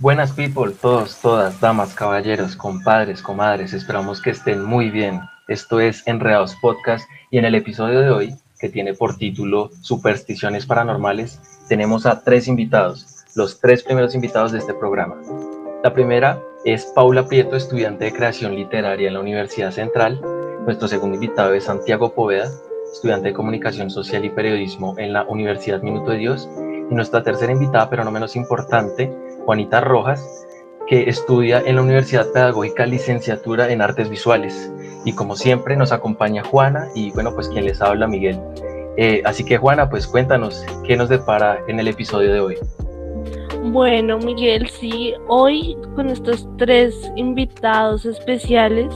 Buenas people, todos, todas, damas, caballeros, compadres, comadres, esperamos que estén muy bien. Esto es Enredados Podcast y en el episodio de hoy, que tiene por título Supersticiones Paranormales, tenemos a tres invitados, los tres primeros invitados de este programa. La primera es Paula Prieto, estudiante de creación literaria en la Universidad Central. Nuestro segundo invitado es Santiago Poveda, estudiante de comunicación social y periodismo en la Universidad Minuto de Dios. Y nuestra tercera invitada, pero no menos importante, Juanita Rojas, que estudia en la Universidad Pedagógica Licenciatura en Artes Visuales. Y como siempre nos acompaña Juana y bueno, pues quien les habla Miguel. Eh, así que Juana, pues cuéntanos qué nos depara en el episodio de hoy. Bueno, Miguel, sí, hoy con estos tres invitados especiales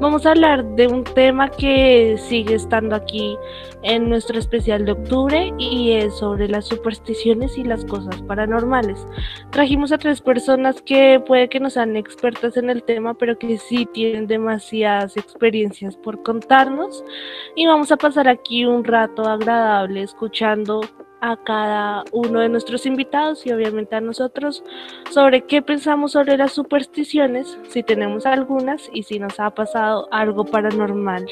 vamos a hablar de un tema que sigue estando aquí en nuestro especial de octubre y es sobre las supersticiones y las cosas paranormales. Trajimos a tres personas que puede que no sean expertas en el tema, pero que sí tienen demasiadas experiencias por contarnos y vamos a pasar aquí un rato agradable escuchando a cada uno de nuestros invitados y obviamente a nosotros sobre qué pensamos sobre las supersticiones, si tenemos algunas y si nos ha pasado algo paranormal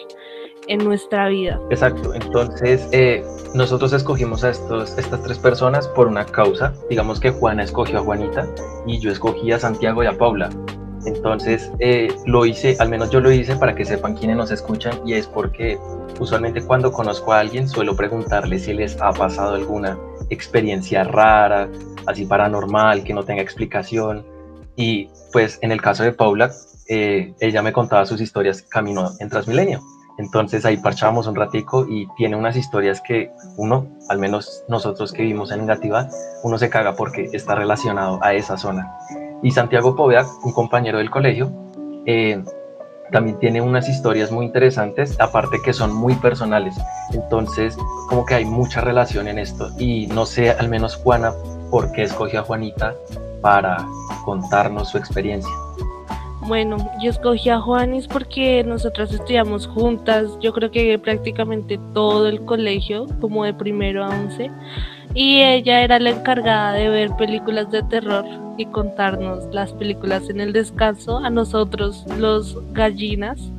en nuestra vida. Exacto, entonces eh, nosotros escogimos a estos, estas tres personas por una causa, digamos que Juana escogió a Juanita y yo escogí a Santiago y a Paula. Entonces eh, lo hice, al menos yo lo hice para que sepan quiénes nos escuchan y es porque usualmente cuando conozco a alguien suelo preguntarle si les ha pasado alguna experiencia rara, así paranormal, que no tenga explicación. Y pues en el caso de Paula, eh, ella me contaba sus historias camino en Transmilenio. Entonces ahí parchábamos un ratico y tiene unas historias que uno, al menos nosotros que vivimos en Negativa, uno se caga porque está relacionado a esa zona. Y Santiago Poveda, un compañero del colegio, eh, también tiene unas historias muy interesantes, aparte que son muy personales. Entonces, como que hay mucha relación en esto. Y no sé, al menos Juana, por qué escogió a Juanita para contarnos su experiencia. Bueno, yo escogí a Juanis porque nosotras estudiamos juntas, yo creo que prácticamente todo el colegio, como de primero a once y ella era la encargada de ver películas de terror y contarnos las películas en el descanso a nosotros los gallinas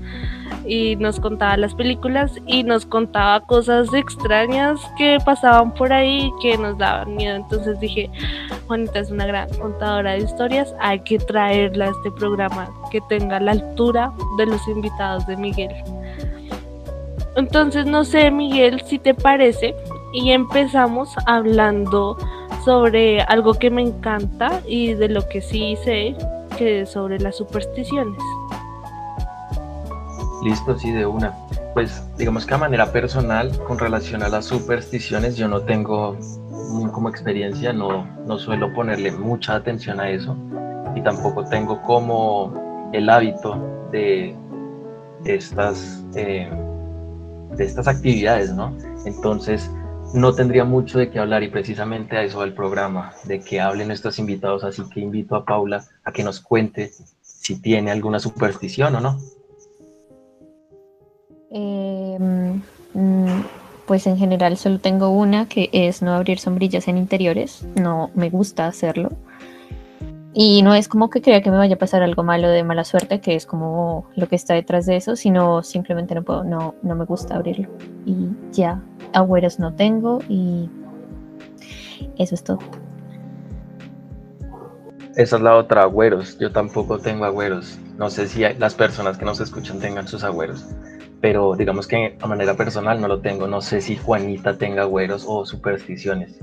y nos contaba las películas y nos contaba cosas extrañas que pasaban por ahí que nos daban miedo. Entonces dije, Juanita es una gran contadora de historias, hay que traerla a este programa que tenga la altura de los invitados de Miguel. Entonces no sé, Miguel, si te parece, y empezamos hablando sobre algo que me encanta y de lo que sí sé, que es sobre las supersticiones. Listo, sí, de una. Pues digamos que a manera personal, con relación a las supersticiones, yo no tengo como experiencia, no, no suelo ponerle mucha atención a eso y tampoco tengo como el hábito de estas, eh, de estas actividades, ¿no? Entonces, no tendría mucho de qué hablar y precisamente a eso del programa, de que hablen estos invitados, así que invito a Paula a que nos cuente si tiene alguna superstición o no. Mm, pues en general solo tengo una que es no abrir sombrillas en interiores, no me gusta hacerlo. Y no es como que crea que me vaya a pasar algo malo de mala suerte, que es como lo que está detrás de eso, sino simplemente no puedo, no, no me gusta abrirlo. Y ya, agüeros no tengo y eso es todo. Esa es la otra, agüeros. Yo tampoco tengo agüeros. No sé si las personas que nos escuchan tengan sus agüeros, pero digamos que a manera personal no lo tengo. No sé si Juanita tenga agüeros o supersticiones.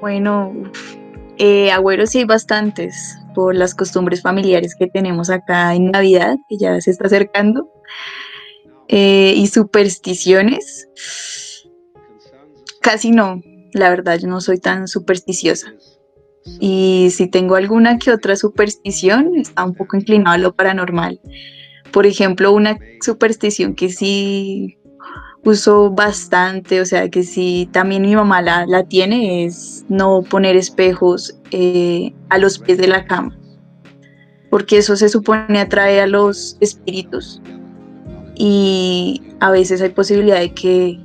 Bueno, eh, agüeros sí hay bastantes por las costumbres familiares que tenemos acá en Navidad, que ya se está acercando. Eh, y supersticiones, casi no, la verdad, yo no soy tan supersticiosa. Y si tengo alguna que otra superstición, está un poco inclinado a lo paranormal. Por ejemplo, una superstición que sí uso bastante, o sea, que sí también mi mamá la, la tiene, es no poner espejos eh, a los pies de la cama, porque eso se supone atrae a los espíritus y a veces hay posibilidad de que,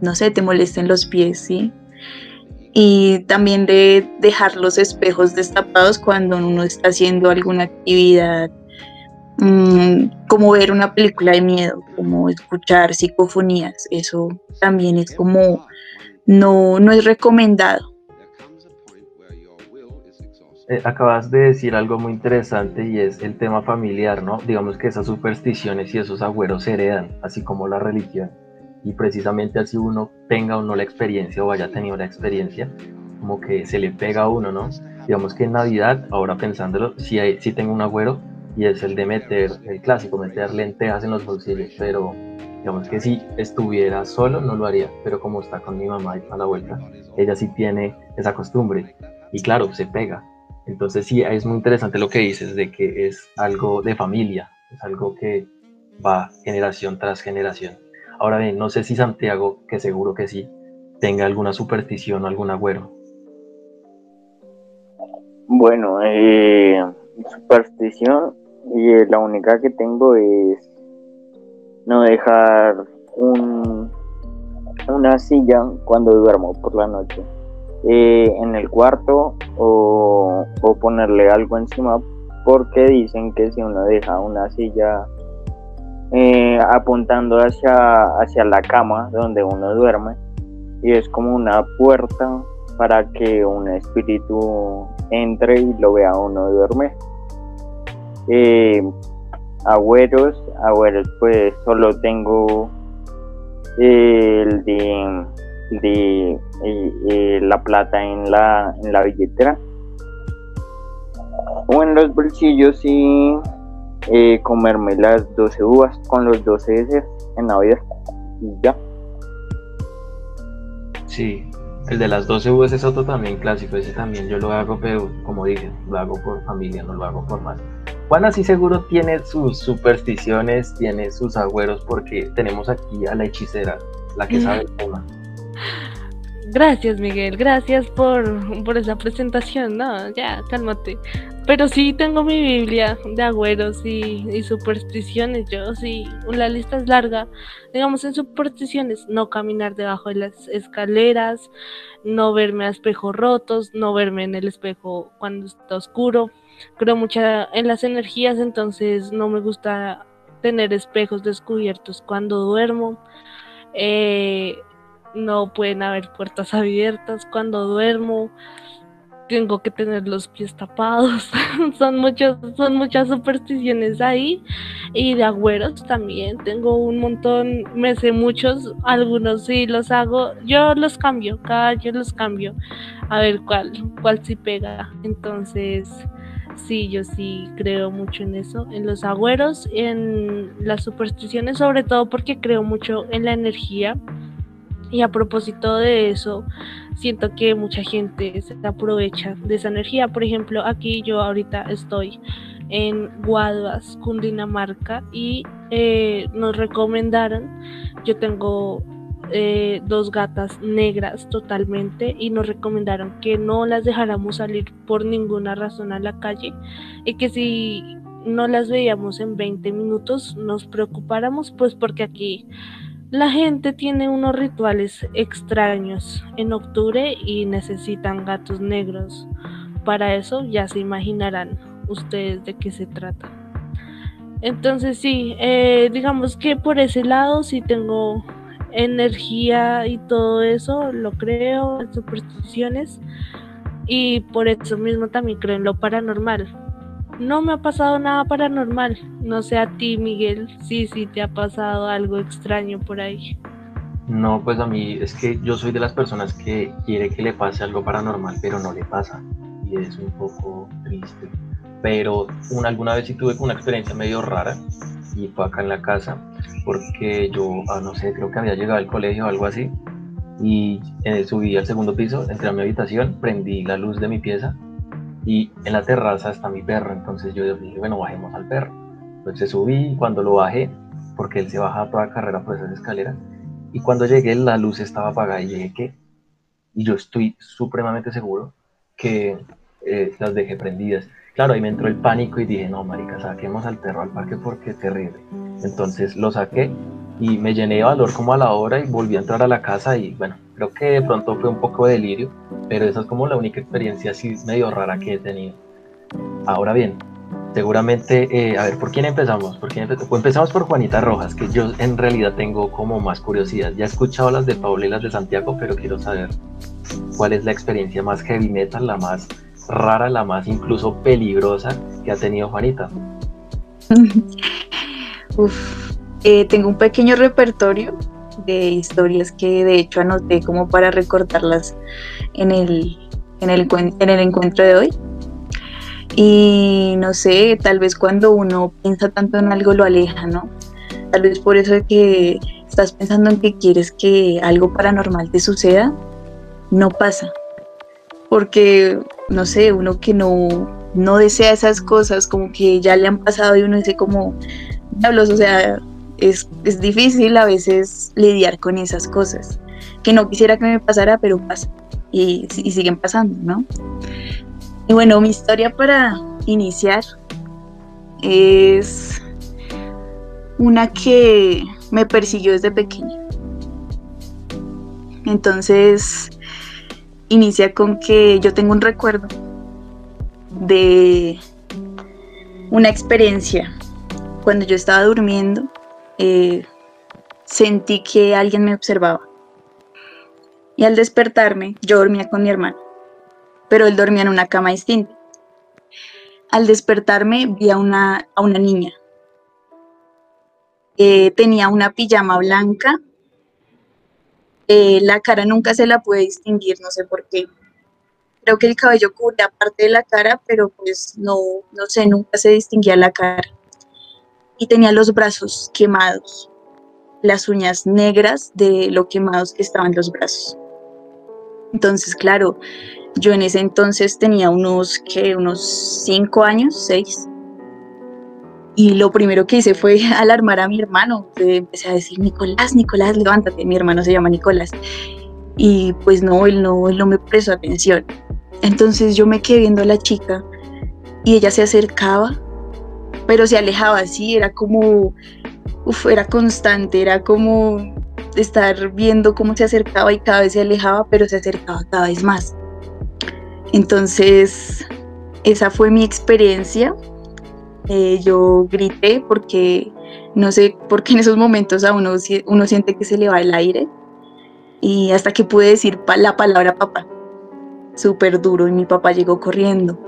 no sé, te molesten los pies, ¿sí? y también de dejar los espejos destapados cuando uno está haciendo alguna actividad, mm, como ver una película de miedo, como escuchar psicofonías, eso también es como no, no es recomendado. Eh, acabas de decir algo muy interesante y es el tema familiar, ¿no? Digamos que esas supersticiones y esos agüeros se heredan, así como la religión. Y precisamente así uno tenga o no la experiencia o haya tenido la experiencia, como que se le pega a uno, ¿no? Digamos que en Navidad, ahora pensándolo, sí, hay, sí tengo un agüero y es el de meter, el clásico, meter lentejas en los bolsillos, pero digamos que si estuviera solo no lo haría, pero como está con mi mamá y a la vuelta, ella sí tiene esa costumbre y claro, se pega. Entonces sí, es muy interesante lo que dices de que es algo de familia, es algo que va generación tras generación. Ahora bien, no sé si Santiago, que seguro que sí, tenga alguna superstición o algún agüero. Bueno, eh, superstición, y la única que tengo es no dejar un, una silla cuando duermo por la noche eh, en el cuarto o, ponerle algo encima porque dicen que si uno deja una silla eh, apuntando hacia, hacia la cama donde uno duerme y es como una puerta para que un espíritu entre y lo vea uno duerme. Eh, agüeros, pues solo tengo el de, de la plata en la, en la billetera o en los bolsillos y eh, comerme las 12 uvas con los 12 S en Navidad y ya. Sí, el de las 12 uvas es otro también clásico, ese también yo lo hago, pero como dije, lo hago por familia, no lo hago por más. Juan así seguro tiene sus supersticiones, tiene sus agüeros, porque tenemos aquí a la hechicera, la que sabe el tema. Gracias, Miguel, gracias por, por esa presentación. No, ya, cálmate. Pero sí tengo mi Biblia de agüeros y, y, supersticiones. Yo sí, la lista es larga. Digamos en supersticiones, no caminar debajo de las escaleras, no verme a espejos rotos, no verme en el espejo cuando está oscuro, creo mucho en las energías, entonces no me gusta tener espejos descubiertos cuando duermo. Eh, no pueden haber puertas abiertas cuando duermo. Tengo que tener los pies tapados. son muchos, son muchas supersticiones ahí. Y de agüeros también. Tengo un montón, me sé muchos, algunos sí los hago. Yo los cambio, cada año los cambio. A ver cuál, cuál sí pega. Entonces, Sí, yo sí creo mucho en eso, en los agüeros, en las supersticiones, sobre todo porque creo mucho en la energía. Y a propósito de eso, siento que mucha gente se aprovecha de esa energía. Por ejemplo, aquí yo ahorita estoy en Guaduas, Cundinamarca, y eh, nos recomendaron, yo tengo eh, dos gatas negras totalmente y nos recomendaron que no las dejáramos salir por ninguna razón a la calle y que si no las veíamos en 20 minutos nos preocupáramos pues porque aquí la gente tiene unos rituales extraños en octubre y necesitan gatos negros. Para eso ya se imaginarán ustedes de qué se trata. Entonces sí, eh, digamos que por ese lado sí tengo energía y todo eso, lo creo, en supersticiones y por eso mismo también creo en lo paranormal. No me ha pasado nada paranormal, no sé a ti Miguel, sí, sí te ha pasado algo extraño por ahí. No, pues a mí es que yo soy de las personas que quiere que le pase algo paranormal, pero no le pasa y es un poco triste. Pero una, alguna vez sí tuve una experiencia medio rara y fue acá en la casa porque yo, ah, no sé, creo que había llegado al colegio o algo así y eh, subí al segundo piso, entré a mi habitación, prendí la luz de mi pieza y en la terraza está mi perro, entonces yo dije, bueno, bajemos al perro. Entonces subí cuando lo bajé, porque él se baja toda carrera por esas escaleras, y cuando llegué la luz estaba apagada y dije, ¿qué? Y yo estoy supremamente seguro que eh, las dejé prendidas. Claro, ahí me entró el pánico y dije, no, marica, saquemos al perro al parque porque es terrible. Entonces lo saqué y me llené de valor como a la hora y volví a entrar a la casa y bueno, Creo que de pronto fue un poco de delirio, pero esa es como la única experiencia así medio rara que he tenido. Ahora bien, seguramente, eh, a ver, ¿por quién empezamos? ¿Por quién? Pues empezamos por Juanita Rojas, que yo en realidad tengo como más curiosidad. Ya he escuchado las de Paula y las de Santiago, pero quiero saber cuál es la experiencia más heavy metal, la más rara, la más incluso peligrosa que ha tenido Juanita. Eh, tengo un pequeño repertorio de historias que de hecho anoté como para recordarlas en el, en el, en el encuentro de hoy. Y no sé, tal vez cuando uno piensa tanto en algo lo aleja, ¿no? Tal vez por eso que estás pensando en que quieres que algo paranormal te suceda, no pasa. Porque, no sé, uno que no, no desea esas cosas, como que ya le han pasado y uno dice como, diablos, o sea, es, es difícil a veces lidiar con esas cosas. Que no quisiera que me pasara, pero pasa. Y, y siguen pasando, ¿no? Y bueno, mi historia para iniciar es una que me persiguió desde pequeña. Entonces, inicia con que yo tengo un recuerdo de una experiencia. Cuando yo estaba durmiendo, eh, sentí que alguien me observaba. Y al despertarme, yo dormía con mi hermano, pero él dormía en una cama distinta. Al despertarme vi a una, a una niña. Eh, tenía una pijama blanca eh, la cara nunca se la puede distinguir, no sé por qué. Creo que el cabello cubría parte de la cara, pero pues no, no sé, nunca se distinguía la cara. Y tenía los brazos quemados, las uñas negras de lo quemados que estaban los brazos. Entonces, claro, yo en ese entonces tenía unos, ¿qué? Unos cinco años, seis. Y lo primero que hice fue alarmar a mi hermano. Empecé a decir, Nicolás, Nicolás, levántate. Mi hermano se llama Nicolás. Y pues no, él no, él no me prestó atención. Entonces yo me quedé viendo a la chica y ella se acercaba, pero se alejaba así, era como, uf, era constante, era como estar viendo cómo se acercaba y cada vez se alejaba, pero se acercaba cada vez más. Entonces, esa fue mi experiencia eh, yo grité porque no sé por qué en esos momentos a uno, uno siente que se le va el aire. Y hasta que pude decir la palabra papá, súper duro y mi papá llegó corriendo.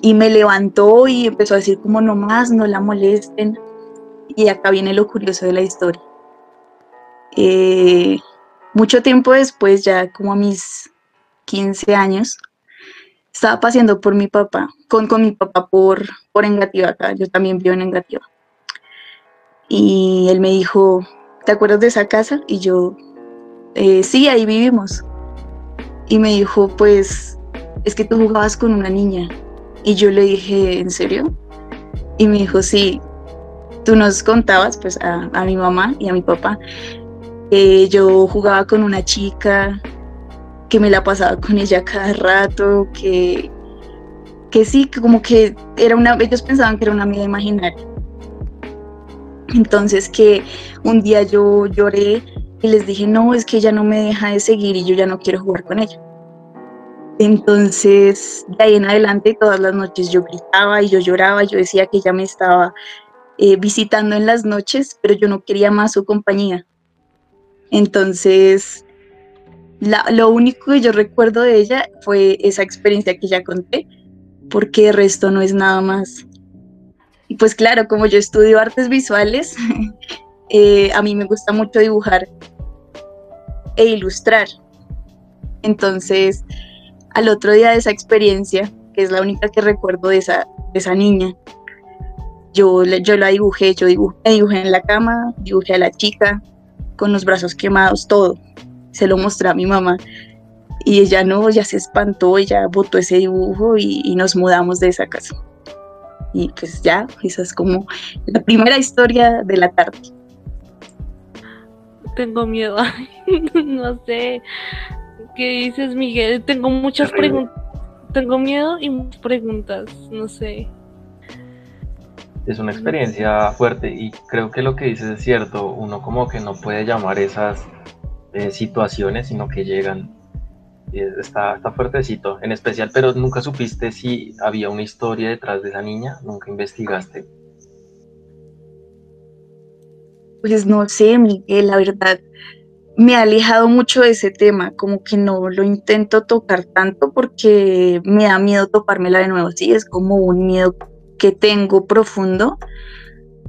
Y me levantó y empezó a decir como no más, no la molesten y acá viene lo curioso de la historia. Eh, mucho tiempo después, ya como a mis 15 años, estaba paseando por mi papá, con, con mi papá por, por Engativa acá, yo también vivo en Engativa. Y él me dijo, ¿te acuerdas de esa casa? Y yo, eh, sí, ahí vivimos. Y me dijo, pues, es que tú jugabas con una niña. Y yo le dije, ¿en serio? Y me dijo, sí, tú nos contabas, pues, a, a mi mamá y a mi papá, que yo jugaba con una chica que me la pasaba con ella cada rato, que, que sí, que como que era una, ellos pensaban que era una amiga imaginaria. Entonces que un día yo lloré y les dije, no, es que ella no me deja de seguir y yo ya no quiero jugar con ella. Entonces, de ahí en adelante, todas las noches yo gritaba y yo lloraba, yo decía que ella me estaba eh, visitando en las noches, pero yo no quería más su compañía. Entonces, lo único que yo recuerdo de ella fue esa experiencia que ya conté, porque el resto no es nada más. Y pues claro, como yo estudio artes visuales, eh, a mí me gusta mucho dibujar e ilustrar. Entonces, al otro día de esa experiencia, que es la única que recuerdo de esa, esa niña, yo, yo la dibujé, yo dibujé, dibujé en la cama, dibujé a la chica con los brazos quemados, todo se lo mostré a mi mamá y ella no, ya se espantó, ella botó ese dibujo y, nos mudamos de esa casa. Y pues ya, esa es como la primera historia de la tarde. Tengo miedo, no sé. ¿Qué dices, Miguel? Tengo muchas preguntas. Tengo miedo y muchas preguntas, no sé. Es una experiencia fuerte y creo que lo que dices es cierto. Uno como que no puede llamar esas eh, situaciones, sino que llegan. Está, está fuertecito, en especial, pero nunca supiste si había una historia detrás de esa niña, nunca investigaste. Pues no sé, Miguel, la verdad, me ha alejado mucho de ese tema, como que no lo intento tocar tanto porque me da miedo topármela de nuevo, sí, es como un miedo que tengo profundo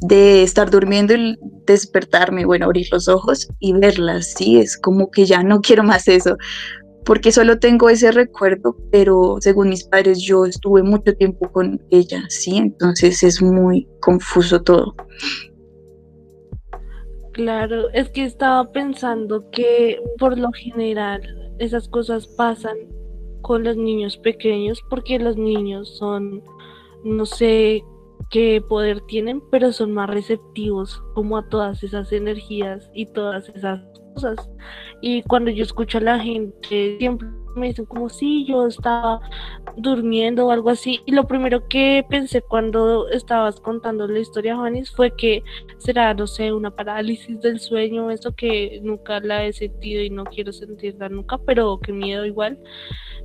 de estar durmiendo y despertarme, bueno, abrir los ojos y verla, sí, es como que ya no quiero más eso, porque solo tengo ese recuerdo, pero según mis padres yo estuve mucho tiempo con ella, sí, entonces es muy confuso todo. Claro, es que estaba pensando que por lo general esas cosas pasan con los niños pequeños porque los niños son, no sé qué poder tienen, pero son más receptivos como a todas esas energías y todas esas cosas. Y cuando yo escucho a la gente, siempre me dicen como si yo estaba durmiendo o algo así. Y lo primero que pensé cuando estabas contando la historia, Juanis, fue que será, no sé, una parálisis del sueño, eso que nunca la he sentido y no quiero sentirla nunca, pero qué miedo igual.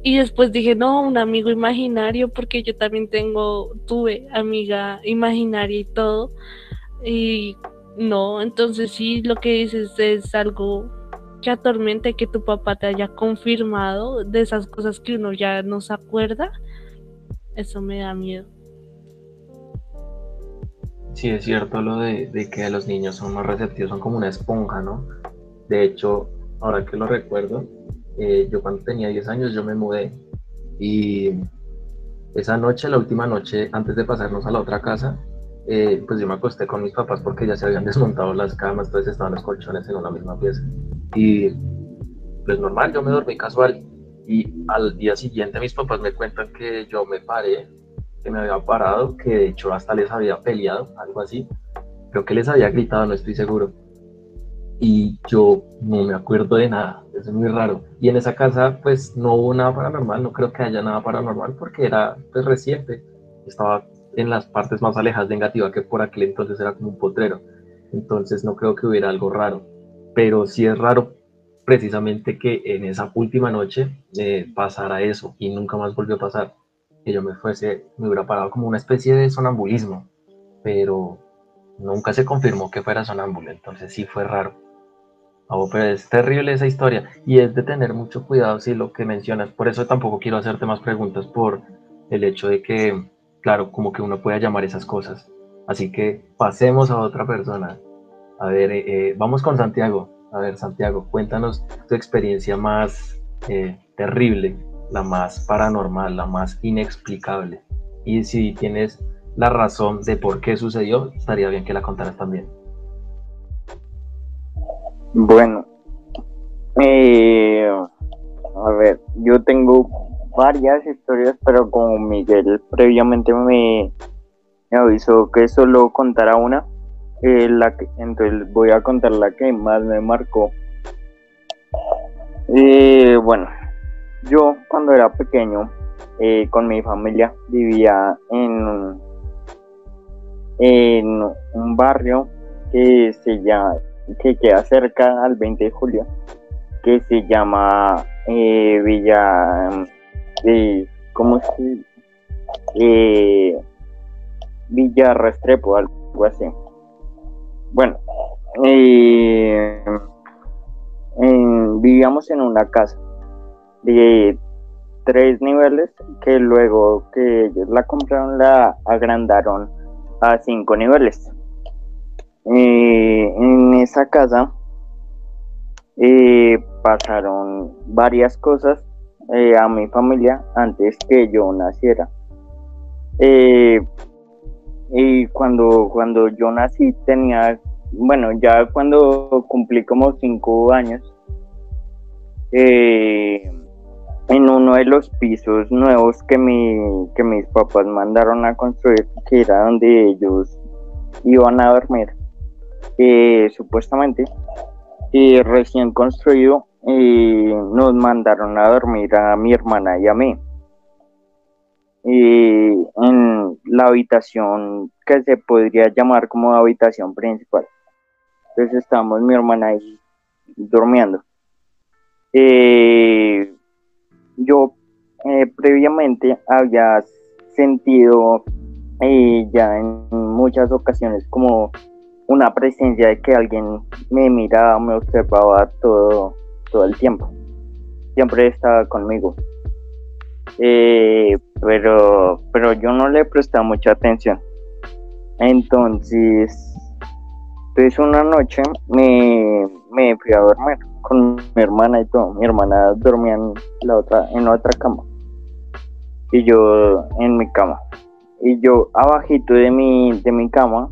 Y después dije, no, un amigo imaginario, porque yo también tengo, tuve amiga imaginaria y todo. Y no, entonces sí, lo que dices es algo que atormente que tu papá te haya confirmado de esas cosas que uno ya no se acuerda, eso me da miedo. Sí, es cierto lo de, que los niños son más receptivos, son como una esponja, ¿no? De hecho, ahora que lo recuerdo, eh, yo cuando tenía 10 años yo me mudé y esa noche, la última noche, antes de pasarnos a la otra casa, eh, pues yo me acosté con mis papás porque ya se habían desmontado las camas, entonces estaban los colchones en una misma pieza. Y pues normal, yo me dormí casual. Y al día siguiente mis papás me cuentan que yo me paré, que me había parado, que de hecho hasta les había peleado, algo así. Creo que les había gritado, no estoy seguro. Y yo no me acuerdo de nada, es muy raro. Y en esa casa pues no hubo nada paranormal, no creo que haya nada paranormal porque era pues reciente. Estaba en las partes más alejadas de negativa que por aquel entonces era como un potrero. Entonces no creo que hubiera algo raro pero sí es raro precisamente que en esa última noche eh, pasara eso y nunca más volvió a pasar. Que yo me fuese, me hubiera parado como una especie de sonambulismo, pero nunca se confirmó que fuera sonámbulo, entonces sí fue raro. Oh, pero es terrible esa historia y es de tener mucho cuidado si lo que mencionas, por eso tampoco quiero hacerte más preguntas por el hecho de que, claro, como que uno pueda llamar esas cosas. Así que pasemos a otra persona. A ver, eh, eh, vamos con Santiago. A ver, Santiago, cuéntanos tu experiencia más eh, terrible, la más paranormal, la más inexplicable. Y si tienes la razón de por qué sucedió, estaría bien que la contaras también. Bueno, a ver, yo tengo varias historias, pero como Miguel previamente me, avisó que solo contara una, eh, la entonces voy a contar la que más me marcó. Eh, bueno, yo cuando era pequeño eh, con mi familia vivía en, en un barrio que se llama que queda cerca al 20 de julio que se llama Villa ¿cómo se Villa Restrepo algo así bueno, eh, vivíamos en una casa de tres niveles que luego que ellos la compraron la agrandaron a cinco niveles. Eh, en esa casa eh, pasaron varias cosas a mi familia antes que yo naciera. Y cuando, cuando yo nací tenía, bueno, ya cuando cumplí como cinco años, eh, en uno de los pisos nuevos que, mi, que mis papás mandaron a construir, que era donde ellos iban a dormir, eh, supuestamente, eh, recién construido, nos mandaron a dormir a mi hermana y a mí y en la habitación que se podría llamar como habitación principal. Entonces estábamos mi hermana ahí durmiendo. eh, yo eh, previamente había sentido eh, ya en muchas ocasiones como una presencia de que alguien me miraba, me observaba todo, todo el tiempo. Siempre estaba conmigo. pero, pero yo no le prestaba mucha atención. Entonces, entonces una noche me, me fui a dormir con mi hermana y todo. Mi hermana dormía en la otra, en otra cama. Y yo en mi cama. Y yo abajito de mi, de mi cama,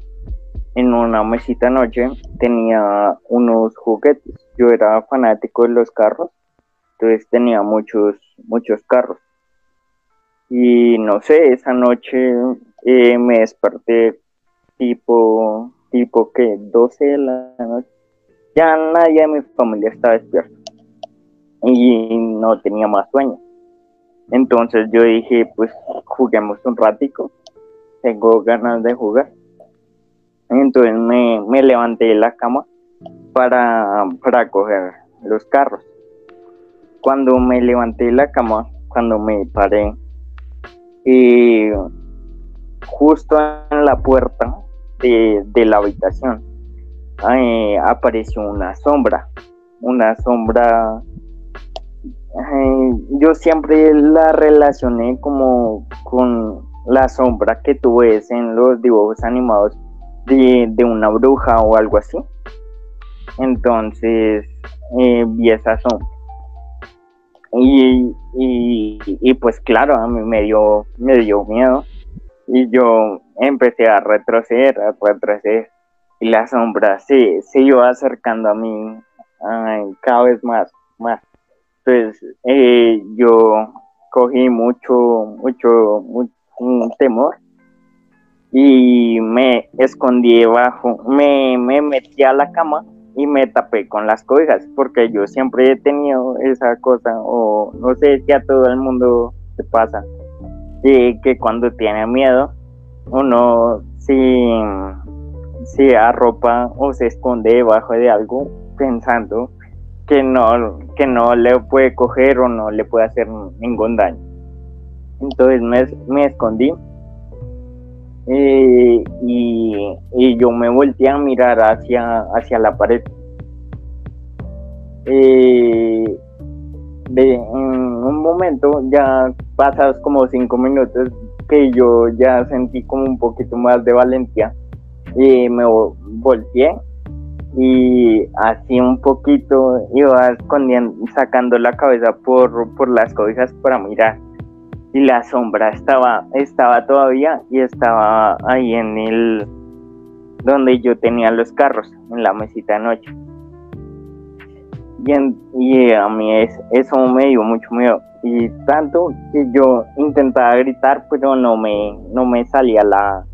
en una mesita noche, tenía unos juguetes. Yo era fanático de los carros. Entonces tenía muchos, muchos carros. Y no sé, esa noche eh, me desperté tipo, tipo que 12 de la noche ya nadie de mi familia estaba despierto y no tenía más sueño. Entonces yo dije, pues juguemos un ratico, tengo ganas de jugar. Entonces me, levanté de la cama para, para coger los carros. Cuando me levanté de la cama, cuando me paré, y justo en la puerta de, de la habitación apareció una sombra, una sombra, eh, yo siempre la relacioné como con la sombra que tú ves en los dibujos animados de, una bruja o algo así. Entonces eh, vi esa sombra. Y, y, pues claro, a mí me dio, me dio miedo y yo empecé a retroceder, a retroceder y la sombra se, se iba acercando a mí cada vez más, más. Entonces eh, yo cogí mucho, mucho, mucho temor y me escondí debajo, me, me metí a la cama y me tapé con las cobijas porque yo siempre he tenido esa cosa o no sé si a todo el mundo se pasa que cuando tiene miedo uno sin se arropa o se esconde debajo de algo pensando que no, que no le puede coger o no le puede hacer ningún daño. Entonces me, escondí eh, y, yo me volteé a mirar hacia, hacia la pared. Eh, de, en un momento, ya pasados como cinco minutos, que yo ya sentí como un poquito más de valentía, y me volteé y así un poquito iba escondiendo, sacando la cabeza por, por las cobijas para mirar y la sombra estaba, estaba todavía y estaba ahí en el donde yo tenía los carros, en la mesita de noche. Y, a mí es, eso me dio mucho miedo. Y tanto que yo intentaba gritar, pero no me, no me salía la,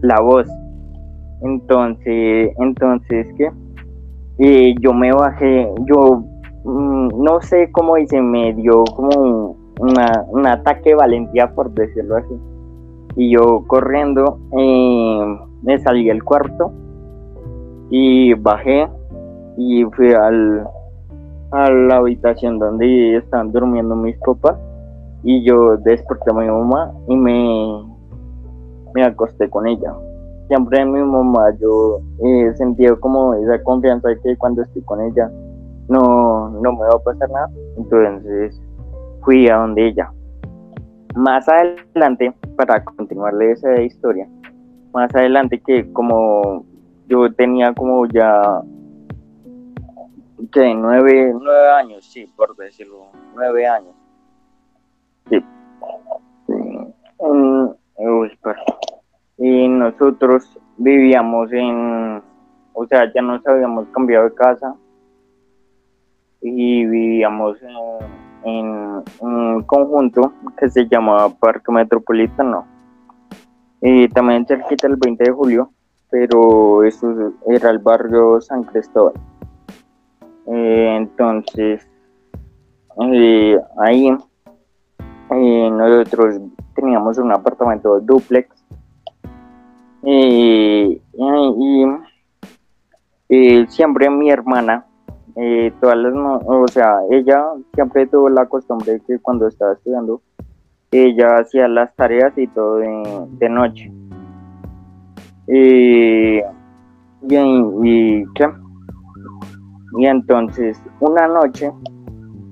la voz. Entonces, entonces, ¿qué? Y yo me bajé, yo mm, no sé cómo hice, me dio como una, un ataque de valentía, por decirlo así. Y yo corriendo, eh, me salí del cuarto y bajé y fui al, a la habitación donde estaban durmiendo mis copas y yo desperté a mi mamá y me, me acosté con ella siempre mi mamá yo he sentido como esa confianza de que cuando estoy con ella no, no me va a pasar nada. Entonces fui a donde ella. Más adelante, para continuarle esa historia, más adelante que como yo tenía como ya que nueve, nueve años, sí, por decirlo, nueve años. Sí. uy, perdón y nosotros vivíamos en, o sea, ya nos habíamos cambiado de casa y vivíamos en, un conjunto que se llamaba Parque Metropolitano y también cerquita el 20 de julio, pero eso era el barrio San Cristóbal. Eh, entonces, eh, ahí eh, nosotros teníamos un apartamento duplex y, siempre mi hermana eh, todas las, o sea, ella siempre tuvo la costumbre de que cuando estaba estudiando, ella hacía las tareas y todo de, noche. Y, y, ¿qué? y entonces una noche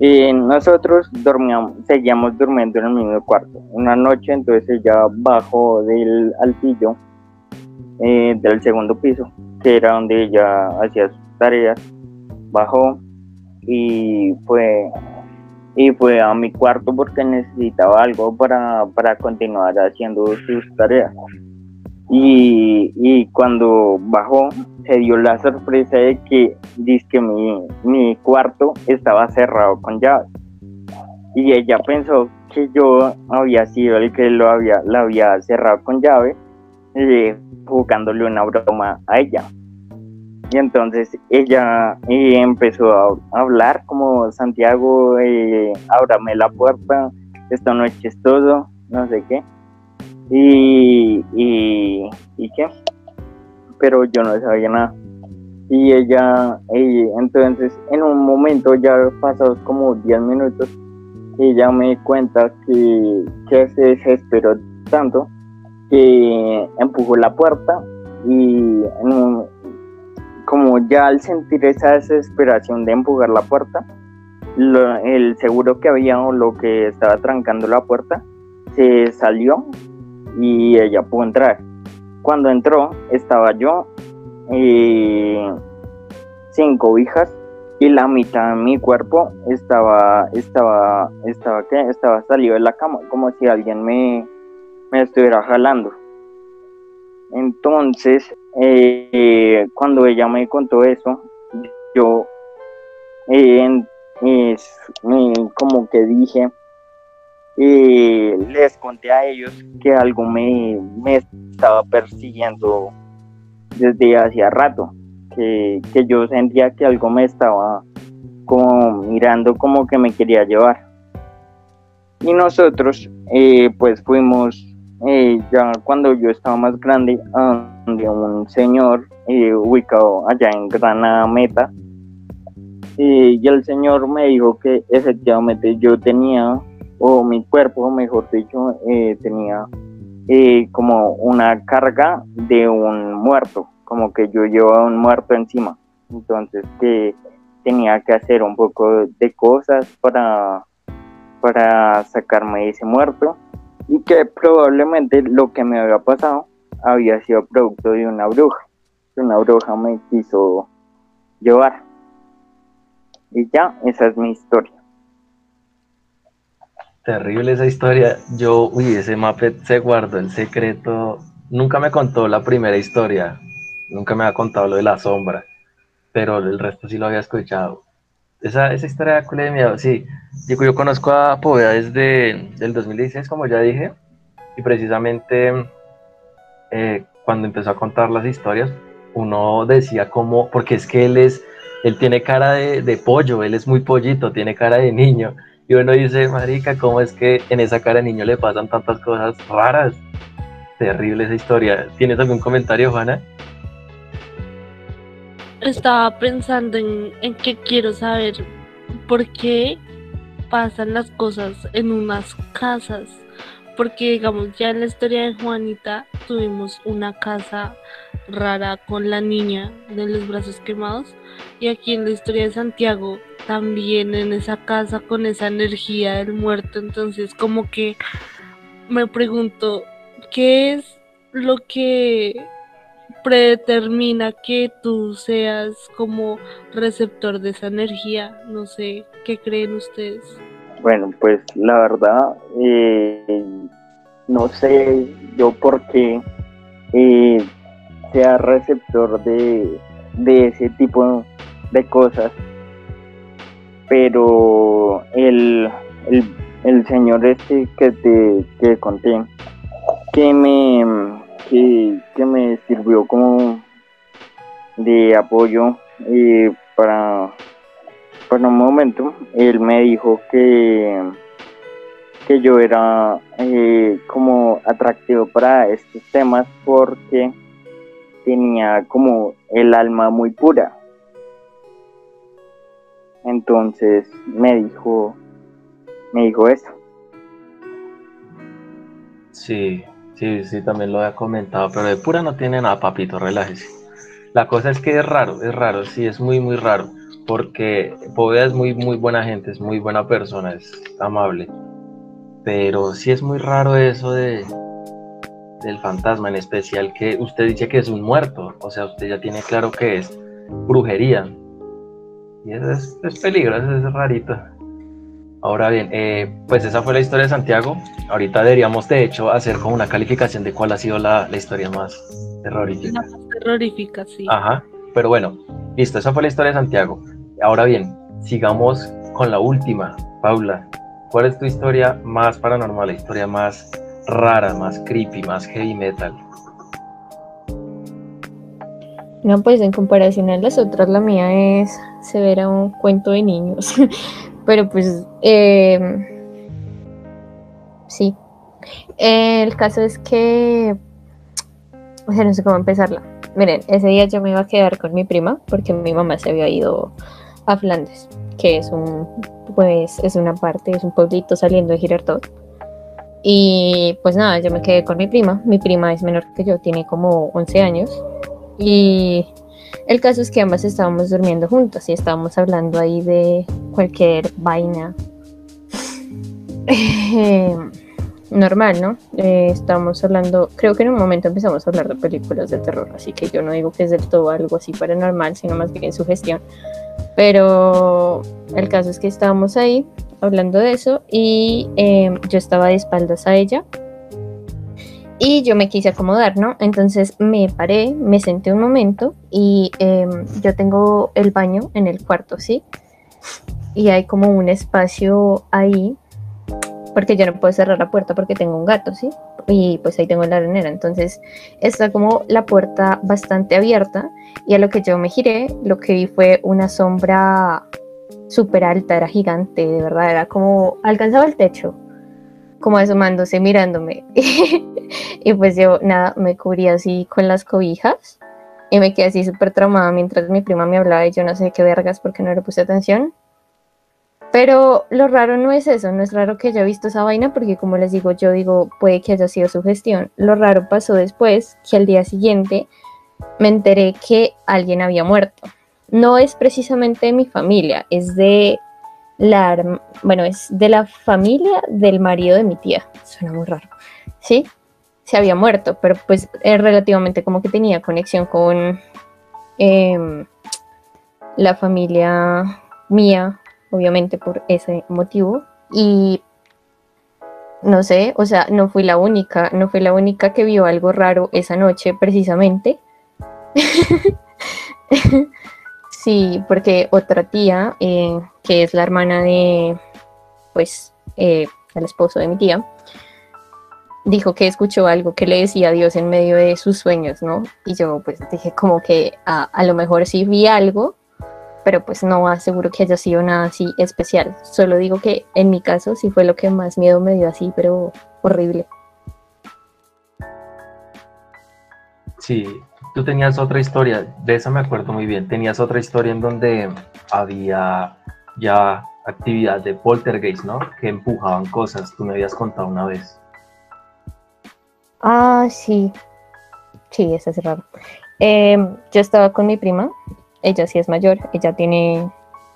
eh, nosotros dormíamos, seguíamos durmiendo en el mismo cuarto. Una noche entonces ella bajó del altillo eh, del segundo piso, que era donde ella hacía sus tareas, bajó y fue y fue a mi cuarto porque necesitaba algo para, para continuar haciendo sus tareas. Y, y, cuando bajó se dio la sorpresa de que, que mi, mi cuarto estaba cerrado con llave. Y ella pensó que yo había sido el que lo había, la había cerrado con llave, eh, jugándole una broma a ella. Y entonces ella empezó a hablar como Santiago, eh, ábrame la puerta, esta noche es todo, no sé qué. Y, y, y qué, pero yo no sabía nada. Y ella, entonces en un momento, ya pasados como 10 minutos, ella me cuenta que, que se desesperó tanto que empujó la puerta y como ya al sentir esa desesperación de empujar la puerta, el seguro que había o lo que estaba trancando la puerta se salió y ella pudo entrar. Cuando entró estaba yo y sin cobijas y la mitad de mi cuerpo estaba estaba estaba ¿qué? estaba salido de la cama como si alguien me, me estuviera jalando entonces eh, cuando ella me contó eso yo eh, como que dije y les conté a ellos que algo me, me estaba persiguiendo desde hacía rato, que, yo sentía que algo me estaba como mirando como que me quería llevar. Y nosotros eh, pues fuimos eh, ya cuando yo estaba más grande donde un señor eh, ubicado allá en Granada Meta y el señor me dijo que efectivamente yo tenía o mi cuerpo, mejor dicho, eh, tenía como una carga de un muerto, como que yo llevaba un muerto encima. Entonces que tenía que hacer un poco de cosas para, para sacarme ese muerto y que probablemente lo que me había pasado había sido producto de una bruja. Una bruja me quiso llevar. Y ya, esa es mi historia. Terrible esa historia. Yo, uy, ese Muppet se guardó el secreto. Nunca me contó la primera historia. Nunca me ha contado lo de la sombra. Pero el resto sí lo había escuchado. Esa, esa historia de de miedo, sí. Yo, yo conozco a Poveda desde el 2016, como ya dije. Y precisamente eh, cuando empezó a contar las historias, uno decía como, porque es que él es, él tiene cara de, de pollo, él es muy pollito, tiene cara de niño y uno dice, marica, ¿cómo es que en esa cara de niño le pasan tantas cosas raras? Terrible esa historia. ¿Tienes algún comentario, Juana? Estaba pensando en, en quiero saber por qué pasan las cosas en unas casas. Porque digamos, ya en la historia de Juanita tuvimos una casa rara con la niña de los brazos quemados. Y aquí en la historia de Santiago también en esa casa con esa energía del muerto. Entonces como que me pregunto, ¿qué es lo que predetermina que tú seas como receptor de esa energía? No sé, ¿qué creen ustedes? Bueno, pues la verdad, eh, no sé yo por qué eh, sea receptor de, de ese tipo de cosas pero el, señor este que te que conté, que me, que, me sirvió como de apoyo para, para un momento, él me dijo que, que yo era eh, como atractivo para estos temas porque tenía como el alma muy pura Entonces me dijo, me dijo eso. Sí, sí, sí, también lo había comentado, pero de pura no tiene nada, papito, relájese. La cosa es que es raro, es raro, sí, es muy, muy raro, porque Poveda es muy, muy buena gente, es muy buena persona, es amable, pero sí es muy raro eso de del fantasma, en especial que usted dice que es un muerto, o sea, usted ya tiene claro que es brujería, y eso es, es peligroso, es rarito. Ahora bien, eh, pues esa fue la historia de Santiago. Ahorita deberíamos, de hecho, hacer como una calificación de cuál ha sido la, la historia más terrorífica. La más terrorífica, sí. Ajá, pero bueno, listo, esa fue la historia de Santiago. Ahora bien, sigamos con la última. Paula, ¿cuál es tu historia más paranormal, la historia más rara, más creepy, más heavy metal? No, pues en comparación a las otras, la mía es severa un cuento de niños. Pero pues, eh, sí. El caso es que, o sea, no sé cómo empezarla. Miren, ese día yo me iba a quedar con mi prima porque mi mamá se había ido a Flandes, que es un, pues, es una parte, es un pueblito saliendo de Girardot. Y pues nada, yo me quedé con mi prima. Mi prima es menor que yo, tiene como 11 años. Y el caso es que ambas estábamos durmiendo juntas y estábamos hablando ahí de cualquier vaina eh, normal, ¿no? Eh, estábamos hablando, creo que en un momento empezamos a hablar de películas de terror, así que yo no digo que es del todo algo así paranormal, sino más bien su gestión. Pero el caso es que estábamos ahí hablando de eso y eh, yo estaba de espaldas a ella y yo me quise acomodar, ¿no? Entonces me paré, me senté un momento y em, yo tengo el baño en el cuarto, ¿sí? Y hay como un espacio ahí, porque yo no puedo cerrar la puerta porque tengo un gato, ¿sí? Y pues ahí tengo la arenera, entonces está como la puerta bastante abierta y a lo que yo me giré, lo que vi fue una sombra súper alta, era gigante, de verdad, era como alcanzaba el techo, como asomándose, mirándome. y pues yo, nada, me cubrí así con las cobijas y me quedé así súper traumada mientras mi prima me hablaba y yo no sé qué vergas porque no le puse atención. Pero lo raro no es eso, no es raro que haya visto esa vaina porque como les digo, yo digo, puede que haya sido su gestión. Lo raro pasó después, que al día siguiente me enteré que alguien había muerto. No es precisamente de mi familia, es de la, bueno, es de la familia del marido de mi tía. Suena muy raro. ¿Sí? Se había muerto, pero pues es relativamente como que tenía conexión con em, la familia mía, obviamente por ese motivo. Y no sé, o sea, no fui la única, no fui la única que vio algo raro esa noche precisamente. Sí, porque otra tía, eh, que es la hermana de, pues, eh, el esposo de mi tía, dijo que escuchó algo que le decía a Dios en medio de sus sueños, ¿no? Y yo pues dije como que a, a lo mejor sí vi algo, pero pues no aseguro que haya sido nada así especial. Solo digo que en mi caso sí fue lo que más miedo me dio así, pero horrible. Sí, tú tenías otra historia, de esa me acuerdo muy bien. Tenías otra historia en donde había ya actividad de poltergeist, ¿no? Que empujaban cosas, tú me habías contado una vez. Ah, sí. Sí, esa es. Em, yo estaba con mi prima, ella sí es mayor, ella tiene,